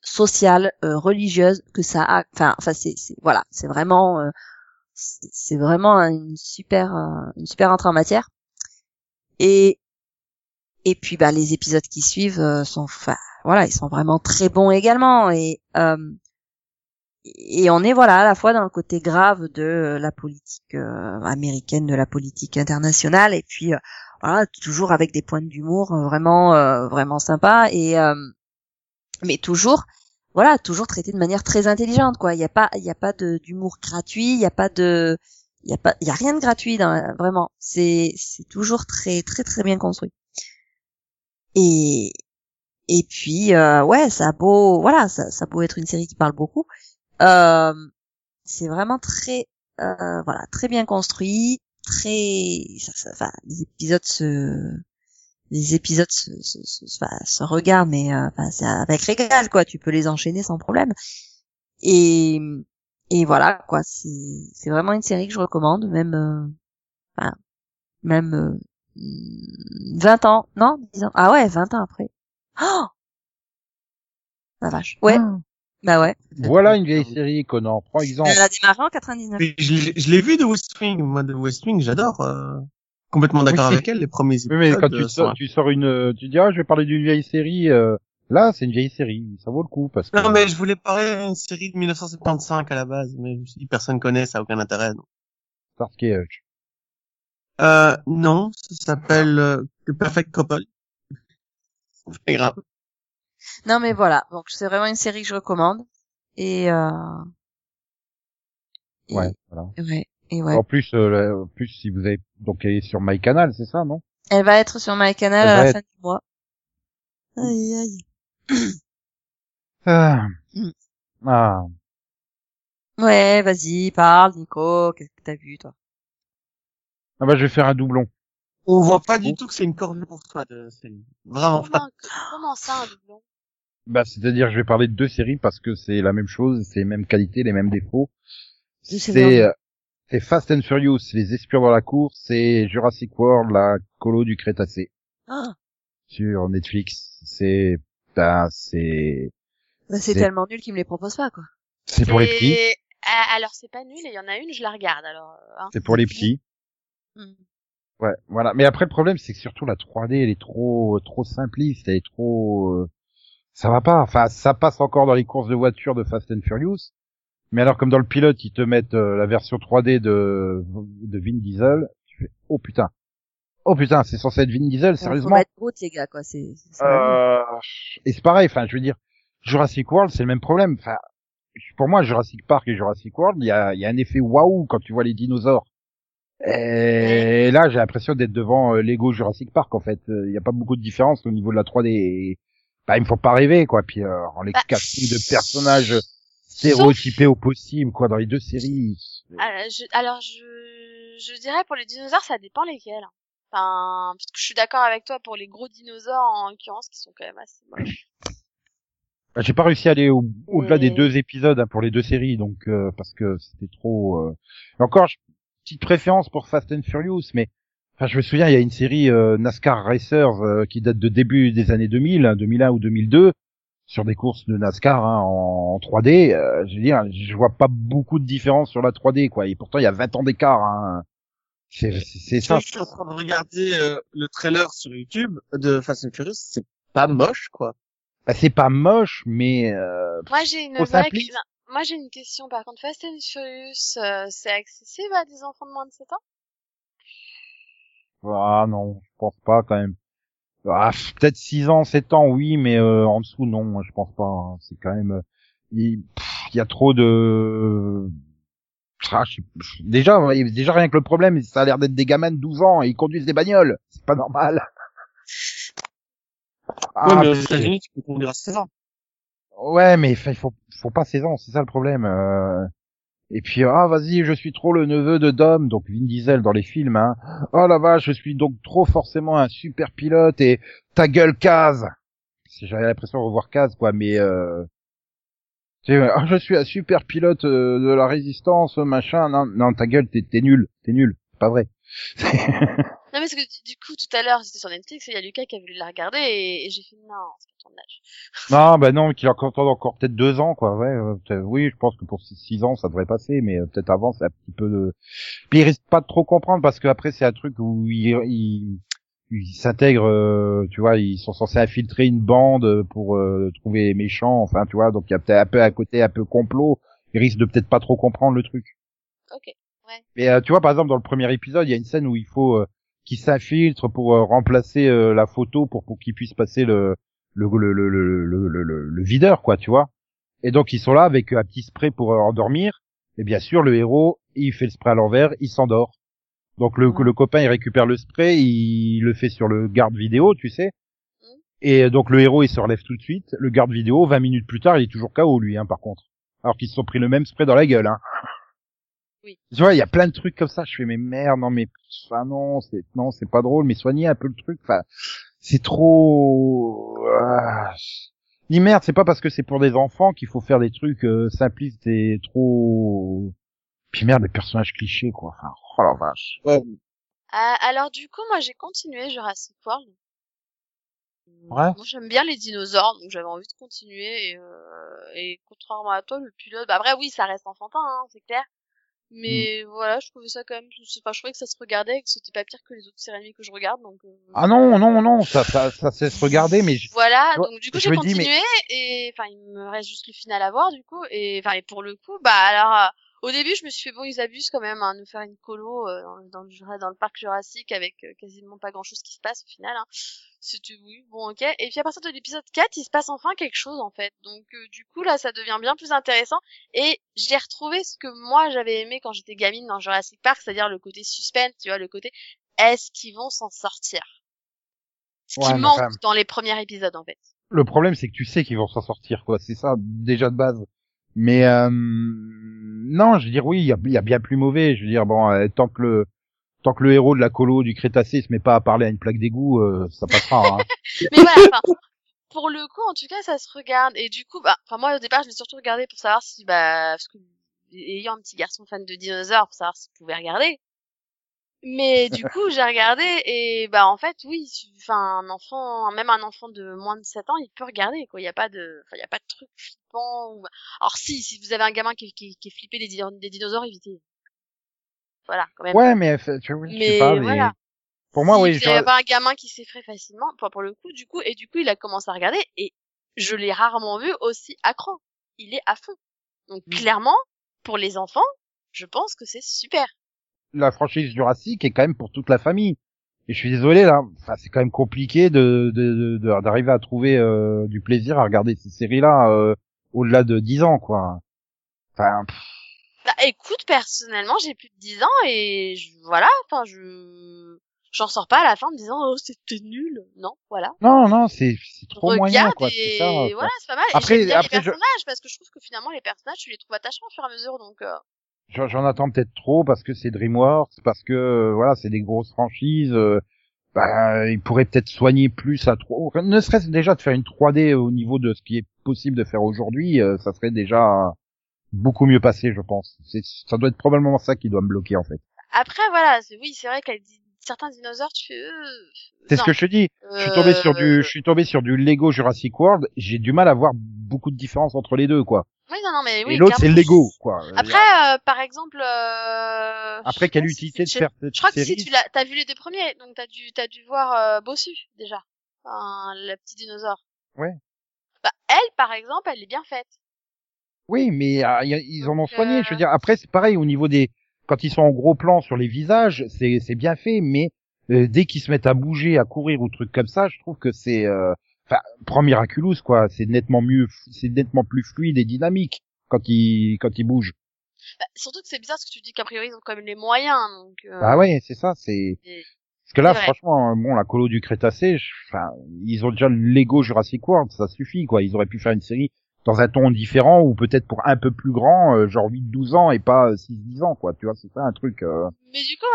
sociale euh, religieuse que ça a enfin enfin c'est voilà c'est vraiment euh, c'est vraiment une super euh, une super entrée en matière. Et et puis bah les épisodes qui suivent euh, sont enfin voilà ils sont vraiment très bons également et euh, et on est voilà à la fois dans le côté grave de euh, la politique euh, américaine, de la politique internationale, et puis euh, voilà toujours avec des points d'humour euh, vraiment vraiment sympas et mais toujours voilà toujours traité de manière très intelligente quoi. Il y a pas il y a pas d'humour gratuit, il y a pas de il y a pas il y a rien de gratuit dans, vraiment. C'est c'est toujours très très très bien construit. Et et puis euh, ouais ça a beau voilà ça ça a beau être une série qui parle beaucoup euh, c'est vraiment très euh, voilà très bien construit très ça, ça- enfin les épisodes se les épisodes se, se, se, enfin, se regardent mais euh, enfin, c'est avec régal quoi tu peux les enchaîner sans problème. Et et voilà quoi, c'est c'est vraiment une série que je recommande, même euh, enfin, même euh, 20 ans, non, 10 ans. Ah ouais, 20 ans après. Oh la vache. Ouais, Ah. bah ouais. Voilà une vieille série, Conan. Prends exemple. Elle a démarré en 99. Mais je l'ai- je l'ai vu de West Wing. Moi, de West Wing, j'adore. euh, Complètement d'accord Oui, avec elle. Les premiers Oui, épisodes. mais quand tu euh, sors, tu sors une, euh, tu dis, ah, je vais parler d'une vieille série, euh, là, c'est une vieille série. Ça vaut le coup, parce que. Non, mais je voulais parler d'une série de 1975 à la base, mais je me suis dit personne connaît, ça a aucun intérêt. donc. Starsky et Hutch. Euh, non, ça s'appelle euh, The Perfect Couple. C'est pas grave. Non mais voilà, donc c'est vraiment une série que je recommande. Et euh... et- Ouais, voilà. ouais, et ouais. En plus, euh, en plus, si vous avez, donc, elle est sur MyCanal, c'est ça, non? Elle va être sur MyCanal Elle à la être- fin du mois. Aïe aïe. Ah. Mm. Ah. Ouais, vas-y, parle, Nico. Qu'est-ce que t'as vu, toi? Ah bah, je vais faire un doublon. On voit pas du tout que c'est une corvée pour toi de série. Vraiment pas. Comment, comment ça, un doublon? Bah, c'est-à-dire, je vais parler de deux séries parce que c'est la même chose, c'est les mêmes qualités, les mêmes défauts. C'est, euh, c'est Fast and Furious, les espions dans la cour, c'est Jurassic World, la colo du Crétacé Ah, sur Netflix. C'est, ben, c'est, bah, c'est C'est- tellement nul qu'ils me les proposent pas, quoi. c'est pour les Et- petits, Ah, alors c'est pas nul, et il y en a une, je la regarde, alors. euh, hein. c'est pour les petits. Hmm. Ouais, voilà. Mais après, le problème, c'est que surtout la 3D, elle est trop, trop simpliste, elle est trop, euh, ça va pas. Enfin, ça passe encore dans les courses de voiture de Fast and Furious. Mais alors, comme dans le pilote, ils te mettent euh, la version 3D de, de Vin Diesel, tu fais, oh putain. Oh putain, c'est censé être Vin Diesel, Faut sérieusement? mettre haute, les gars, quoi. C'est, c'est- ça va Euh, et c'est pareil, enfin, je veux dire, Jurassic World, c'est le même problème. Enfin, pour moi, Jurassic Park et Jurassic World, il y a, il y a un effet waouh quand tu vois les dinosaures. Et là, j'ai l'impression d'être devant euh, Lego Jurassic Park, en fait. Euh, Il n'y a pas beaucoup de différence au niveau de la 3D. Et, bah, il me faut pas rêver, quoi. Puis, euh, en les Bah, casting de personnages stéréotypés au possible, quoi, dans les deux séries. Alors, je, alors je, je dirais pour les dinosaures, ça dépend lesquels. Enfin, parce que je suis d'accord avec toi pour les gros dinosaures en l'occurrence qui sont quand même assez moches. Bah, j'ai pas réussi à aller au- au-delà des deux épisodes hein, pour les deux séries, donc euh, parce que c'était trop. euh, et Encore je- petite préférence pour Fast and Furious, mais enfin je me souviens il y a une série euh, NASCAR Racers euh, qui date de début des années 2000, hein, 2001 ou 2002, sur des courses de NASCAR hein, en, en 3D. euh, je veux dire, je vois pas beaucoup de différence sur la 3D quoi, et pourtant il y a 20 ans d'écart. Hein. C'est c'est- c'est ça. Je suis en train de regarder euh, le trailer sur YouTube de Fast and Furious. C'est pas moche, quoi. Bah, c'est pas moche, mais euh, Moi j'ai une vraie, moi j'ai une question par contre. Fast and Furious, euh, c'est accessible à des enfants de moins de 7 ans? Ah non, je pense pas quand même. Ah, peut-être 6 ans, 7 ans, oui, mais euh, en dessous, non, je pense pas. hein. C'est quand même... euh, Il pff, y, a trop de... Ah, je déjà, ouais, déjà rien que le problème, ça a l'air d'être des gamins de 12 ans et ils conduisent des bagnoles. C'est pas normal. Ah, ouais, mais aux c'est- États-Unis, tu peux conduire à 16 ans. Ouais, mais il faut, faut pas 16 ans, c'est ça le problème. euh. Et puis, ah, vas-y, je suis trop le neveu de Dom, donc Vin Diesel dans les films, hein. Oh la vache, je suis donc trop forcément un super pilote et ta gueule, Kaz. J'avais l'impression de revoir Kaz, quoi, mais euh... ah, je suis un super pilote euh, de la résistance, machin. Non, non, ta gueule, t'es nul, t'es nul, pas vrai. Non, parce que du, coup, tout à l'heure, j'étais sur Netflix et il y a Lucas qui a voulu la regarder et, et j'ai fait non, c'est pas ton âge. Non, bah non, qu'il a encore, encore peut-être deux ans, quoi. Ouais, euh, oui, je pense que pour six- six ans, ça devrait passer, mais euh, peut-être avant, c'est un petit peu de. Puis il risque pas de trop comprendre parce qu'après, c'est un truc où il, il, il s'intègre, euh, tu vois, ils sont censés infiltrer une bande pour euh, trouver les méchants, enfin, tu vois, donc il y a peut-être un peu à côté, un peu complot. Il risque de peut-être pas trop comprendre le truc. Ok. Mais euh, tu vois, par exemple, dans le premier épisode, il y a une scène où il faut euh, qu'il s'infiltre pour euh, remplacer euh, la photo pour pour qu'il puisse passer le le le le le, le, videur, quoi, tu vois. Et donc ils sont là avec un petit spray pour euh, endormir. Et bien sûr, le héros, il fait le spray à l'envers, il s'endort. Donc le Ouais. le copain, il récupère le spray, il le fait sur le garde vidéo, tu sais. Et donc le héros, il se relève tout de suite. Le garde vidéo, 20 minutes plus tard, il est toujours KO lui, hein, par contre. Alors qu'ils se sont pris le même spray dans la gueule, hein. Oui. Tu vois, il y a plein de trucs comme ça. Je fais mais merde, non mais enfin non, c'est non, c'est pas drôle. Mais soignez un peu le truc. Enfin, c'est trop. Ah. dis merde, c'est pas parce que c'est pour des enfants qu'il faut faire des trucs euh, simplistes et trop. Puis merde, les personnages clichés quoi. Enfin, oh la vache. Ouais. Ah, alors du coup, moi j'ai continué Jurassic World. Ouais. Moi j'aime bien les dinosaures, donc j'avais envie de continuer. Et, euh, et contrairement à toi, le pilote, bah après oui, ça reste enfantin, hein, c'est clair. Mais Hmm. voilà, je trouvais ça quand même, enfin je trouvais que ça se regardait, et que c'était pas pire que les autres séries que je regarde, donc. euh, Ah non, non, non, ça, ça, ça cesse regarder, mais je- Voilà, donc du coup j'ai dis, mais- continué et enfin il me reste juste le final à voir du coup et enfin et pour le coup bah alors euh, au début je me suis fait bon ils abusent quand même hein, de nous faire une colo euh, dans, dans le dans le parc Jurassique avec euh, quasiment pas grand chose qui se passe au final hein. C'était oui bon ok et puis à partir de l'épisode 4 il se passe enfin quelque chose en fait donc euh, du coup là ça devient bien plus intéressant et j'ai retrouvé ce que moi j'avais aimé quand j'étais gamine dans Jurassic Park c'est-à-dire le côté suspense tu vois le côté est-ce qu'ils vont s'en sortir? Ce qui Ouais, manque dans les premiers épisodes en fait le problème c'est que tu sais qu'ils vont s'en sortir quoi. C'est ça déjà de base. Mais euh, non, je veux dire oui, il y a, bien plus mauvais. Je veux dire bon, euh, tant que le tant que le héros de la colo du Crétacé se met pas à parler à une plaque d'égout, euh, ça passera. Hein. Mais voilà, pour le coup, en tout cas, ça se regarde. Et du coup, bah, enfin, moi, au départ, je l'ai surtout regardé pour savoir si, bah, parce que, ayant un petit garçon fan de dinosaures, pour savoir s'il pouvait regarder. Mais du coup, j'ai regardé et, bah, en fait, oui, enfin, un enfant, même un enfant de moins de 7 ans, il peut regarder, quoi. Il y a pas de, enfin, il y a pas de truc flippant ou, alors si, si vous avez un gamin qui, qui, qui est flippé des, dino- des dinosaures, évitez. Voilà, quand même. ouais, mais tu vois, je sais Mais pas. mais voilà. Pour moi, Si oui. j'aurais- avez pas un gamin qui s'effraie facilement, enfin, pour le coup, du coup, et du coup, il a commencé à regarder et je l'ai rarement vu aussi accro. Il est à fond. Donc, Mm. clairement, pour les enfants, je pense que c'est super. La franchise Jurassic est quand même pour toute la famille. Et je suis désolé là, enfin, c'est quand même compliqué de de- de- d'arriver à trouver euh, du plaisir à regarder ces séries-là euh, au-delà de 10 ans, quoi. Enfin, pff, Bah, écoute, personnellement, j'ai plus de 10 ans et je, voilà, enfin, je, j'en sors pas à la fin en me disant, oh, c'était nul. Non, voilà. non, non, c'est c'est trop moyen, quoi. C'est et ça. voilà, c'est pas mal. Après- et après, les je- personnages parce que je trouve que finalement, les personnages, tu les trouves attachants au fur et à mesure, donc, euh, J'en attends peut-être trop parce que c'est DreamWorks, parce que euh, voilà, c'est des grosses franchises. euh, bah, ils pourraient peut-être soigner plus à trop. Ne serait-ce déjà de faire une 3D au niveau de ce qui est possible de faire aujourd'hui, euh, ça serait déjà beaucoup mieux passé, je pense. Ça doit être probablement ça qui doit me bloquer en fait. après, voilà, oui, c'est vrai qu'avec di- certains dinosaures, tu fais, C'est ce que je te dis. Je suis tombé sur du, je suis tombé sur du Lego Jurassic World. J'ai du mal à voir beaucoup de différence entre les deux, quoi. Oui, non, non, mais oui. Et l'autre, c'est. Lego, quoi. Après, euh, par exemple, euh... Après, quelle pas si utilité de faire cette Je crois que si tu l'as, t'as vu les deux premiers, donc t'as dû, t'as dû voir euh, Bossu déjà, enfin, la petite dinosaure. Ouais. Bah, elle, par exemple, elle est bien faite. Oui, mais euh, y a- ils en ont soigné. euh, Je veux dire, après, c'est pareil au niveau des, quand ils sont en gros plan sur les visages, c'est c'est bien fait, mais euh, dès qu'ils se mettent à bouger, à courir ou trucs comme ça, je trouve que c'est, euh, enfin, prends Miraculous, quoi. C'est nettement mieux, c'est nettement plus fluide et dynamique quand ils quand ils bougent. Bah, surtout que c'est bizarre parce que tu dis qu'a priori ils ont quand même les moyens, donc. Euh... Ah ouais, c'est ça, c'est. et- Parce que là, franchement, bon, la colo du Crétacé, enfin, ils ont déjà le Lego Jurassic World, ça suffit, quoi. Ils auraient pu faire une série dans un ton différent ou peut-être pour un peu plus grand, euh, genre 8-12 ans et pas 6-10 ans, quoi. Tu vois, c'est ça un truc. euh, Mais du coup,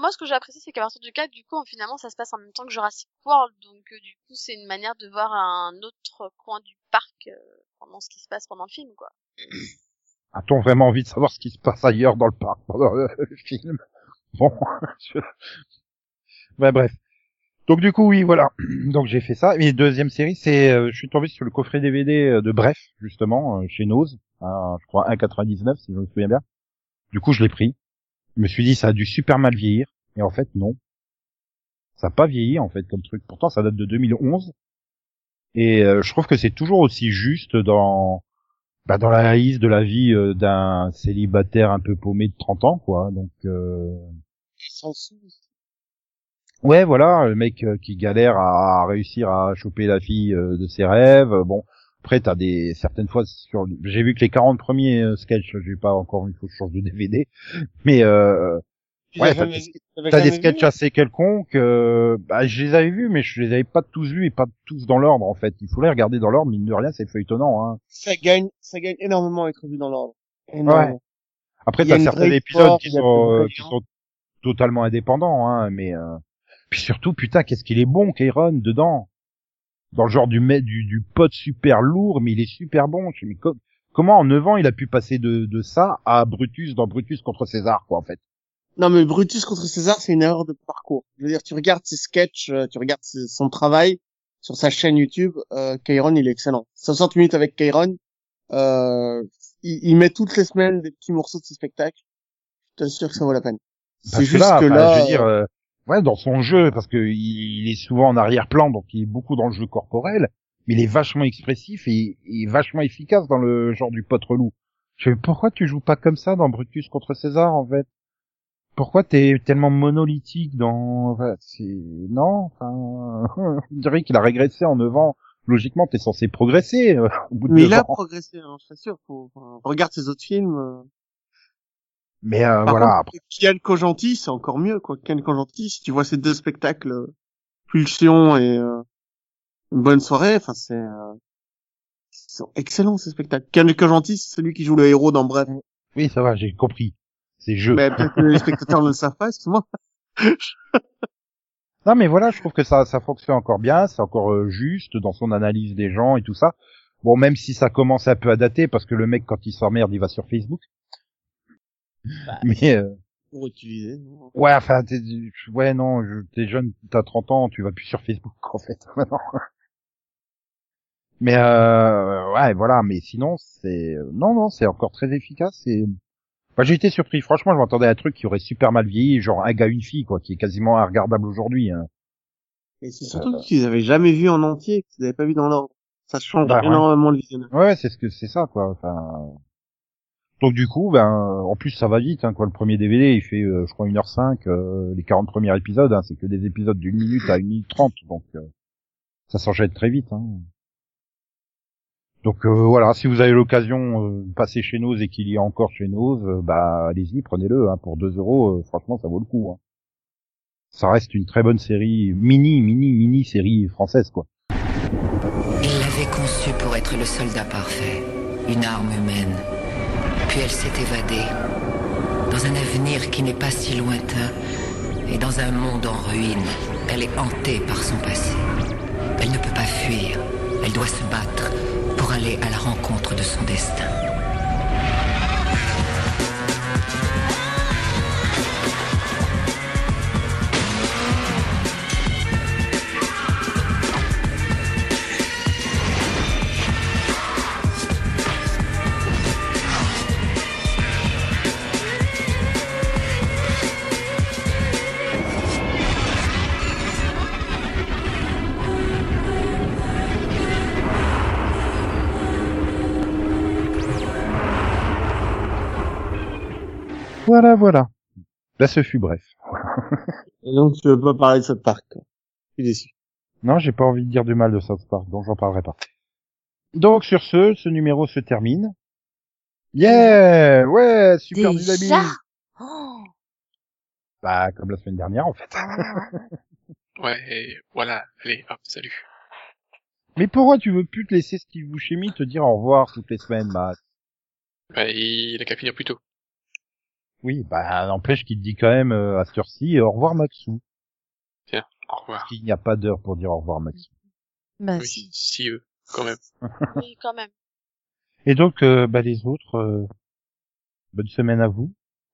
moi, ce que j'ai apprécié, c'est qu'à partir du 4, du coup, finalement, ça se passe en même temps que Jurassic World, donc euh, du coup, c'est une manière de voir un autre coin du parc euh, pendant ce qui se passe pendant le film, quoi. A-t-on vraiment envie de savoir ce qui se passe ailleurs dans le parc pendant le film? Bon, je... ouais, bref. Donc du coup, oui, voilà. Donc j'ai fait ça. Et deuxième série, c'est, euh, je suis tombé sur le coffret DVD de Bref, justement, euh, chez Nose, à, je crois 1,99 si je me souviens bien. Du coup, je l'ai pris. Je me suis dit, ça a dû super mal vieillir. Et en fait, non. Ça n'a pas vieilli, en fait, comme truc. Pourtant, ça date de 2011. Et euh, je trouve que c'est toujours aussi juste dans bah, dans l'analyse de la vie euh, d'un célibataire un peu paumé de 30 ans, quoi. Donc, euh... ouais, voilà, le mec euh, qui galère à, réussir à choper la fille euh, de ses rêves. Bon, après, t'as des certaines fois sur. J'ai vu que les 40 premiers euh, sketchs, j'ai pas encore, il faut que je change de DVD, mais euh, Ouais, t'as des- t'as des vu? sketchs assez quelconques. euh, bah, je les avais vus, mais je les avais pas tous vus et pas tous dans l'ordre, en fait. Il faut les regarder dans l'ordre, mine de rien, c'est feuilletonnant. Hein. Ça gagne, ça gagne énormément à être vu dans l'ordre. Énormément. Après, t'as certains épisodes qui sont, euh, qui sont totalement indépendants, hein, mais euh... puis surtout, putain, qu'est-ce qu'il est bon, Kairon, dedans. dans le genre du du, du pote super lourd, mais il est super bon. Je me dis, mais co- comment en 9 ans il a pu passer de, de ça à Brutus dans Brutus contre César, quoi, en fait? Non, mais Brutus contre César, c'est une erreur de parcours. Je veux dire, tu regardes ses sketchs, euh, tu regardes ses- son travail sur sa chaîne YouTube, euh, Kairon, il est excellent. 60 minutes avec Kairon, euh, il, il met toutes les semaines des petits morceaux de ses spectacles. Je t'assure que ça vaut la peine. C'est juste là, que enfin, là, je veux dire, euh, ouais, dans son jeu, parce que il, est souvent en arrière-plan, donc il est beaucoup dans le jeu corporel, mais il est vachement expressif et, et vachement efficace dans le genre du pote relou. Je sais pourquoi tu joues pas comme ça dans Brutus contre César, en fait? Pourquoi t'es tellement monolithique dans... enfin, c'est... Non, enfin... on dirait qu'il a régressé en 9 ans. Logiquement, t'es censé progresser euh, au bout de mais il a ans. progressé, hein, je t'assure. Faut, enfin, regarde ses autres films. Euh. Mais euh, Par voilà, contre, Kian Kojandi, c'est encore mieux, quoi. Kian Kojandi, si tu vois ces deux spectacles, euh, Pulsion et euh, Une bonne soirée, enfin, c'est, euh, ils sont excellents, ces spectacles. Kian Kojandi, c'est celui qui joue le héros dans Bref. oui, ça va, j'ai compris. C'est jeu. Mais peut-être que les spectateurs ne le savent pas, excuse-moi. Non, mais voilà, je trouve que ça, ça fonctionne encore bien, c'est encore euh, juste dans son analyse des gens et tout ça. Bon, même si ça commence un peu à dater, parce que le mec, quand il s'emmerde, il va sur Facebook. Bah. Mais, euh, Pour utiliser. non. ouais, enfin, t'es, ouais, non, je- t'es jeune, t'as 30 ans, tu vas plus sur Facebook, en fait, maintenant. Mais, euh, ouais, voilà, mais sinon, c'est, non, non, c'est encore très efficace et, bah, j'ai été surpris. Franchement, je m'attendais à un truc qui aurait super mal vieilli, genre un gars, une fille, quoi, qui est quasiment regardable aujourd'hui, hein. Et c'est surtout qu'ils avaient jamais vu en entier, qu'ils n'avaient pas vu dans l'ordre. Ça change Bah, ouais. énormément le visionnage. Ouais, c'est ce que c'est ça quoi. Enfin, donc du coup, ben, en plus ça va vite. Hein, quoi. Le premier DVD, il fait, euh, je crois, 1h05. euh, les 40 premiers épisodes, hein, c'est que des épisodes d'une minute à une minute trente. Donc euh, ça s'enchaîne très vite. Hein. Donc voilà, si vous avez l'occasion de passer chez Nose et qu'il y a encore chez Nose, bah allez-y, prenez-le. Pour 2 euros, franchement, ça vaut le coup. Ça reste une très bonne série, mini, mini, mini série française, quoi. Il l'avait conçue pour être le soldat parfait, une arme humaine. Elle s'est évadée dans un avenir qui n'est pas si lointain et dans un monde en ruine. Elle est hantée par son passé. Elle ne peut pas fuir. Elle doit se battre pour aller à la rencontre de son destin. Voilà, voilà. Là, ce fut bref. Et donc, tu veux pas parler de South Park. Je suis déçu. Non, j'ai pas envie de dire du mal de South Park, donc j'en parlerai pas. Donc sur ce, ce numéro se termine. Yeah, ouais, super Déjà? dynamique. Oh Bah comme la semaine dernière en fait. Ouais, et voilà. Allez, hop, salut. Mais pourquoi tu veux plus te laisser Steve Buscemi te dire au revoir toutes les semaines, Matt? Bah, il a qu'à finir plus tôt. Oui, bah n'empêche qu'il te dit quand même euh, à cette heure-ci au revoir Maxou. Au revoir. Parce qu'il n'y a pas d'heure pour dire au revoir Maxou. Bah Oui, si. si, eux, quand même. Oui, quand même. Et donc euh, bah les autres, euh, bonne semaine à vous.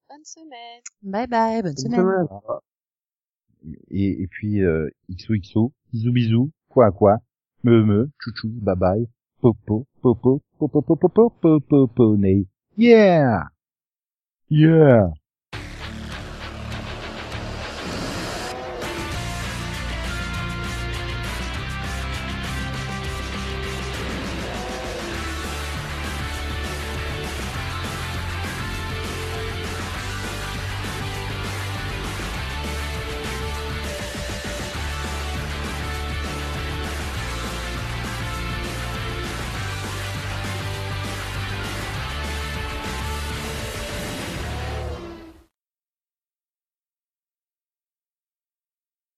Bonne semaine. Bye bye, bonne semaine. semaine. Et, et puis euh, XOXO, bisous bisous, quoi quoi, me me, chouchou, bye bye, popo, popo, popo, popo, popo, popo, popo, Yeah! Yeah!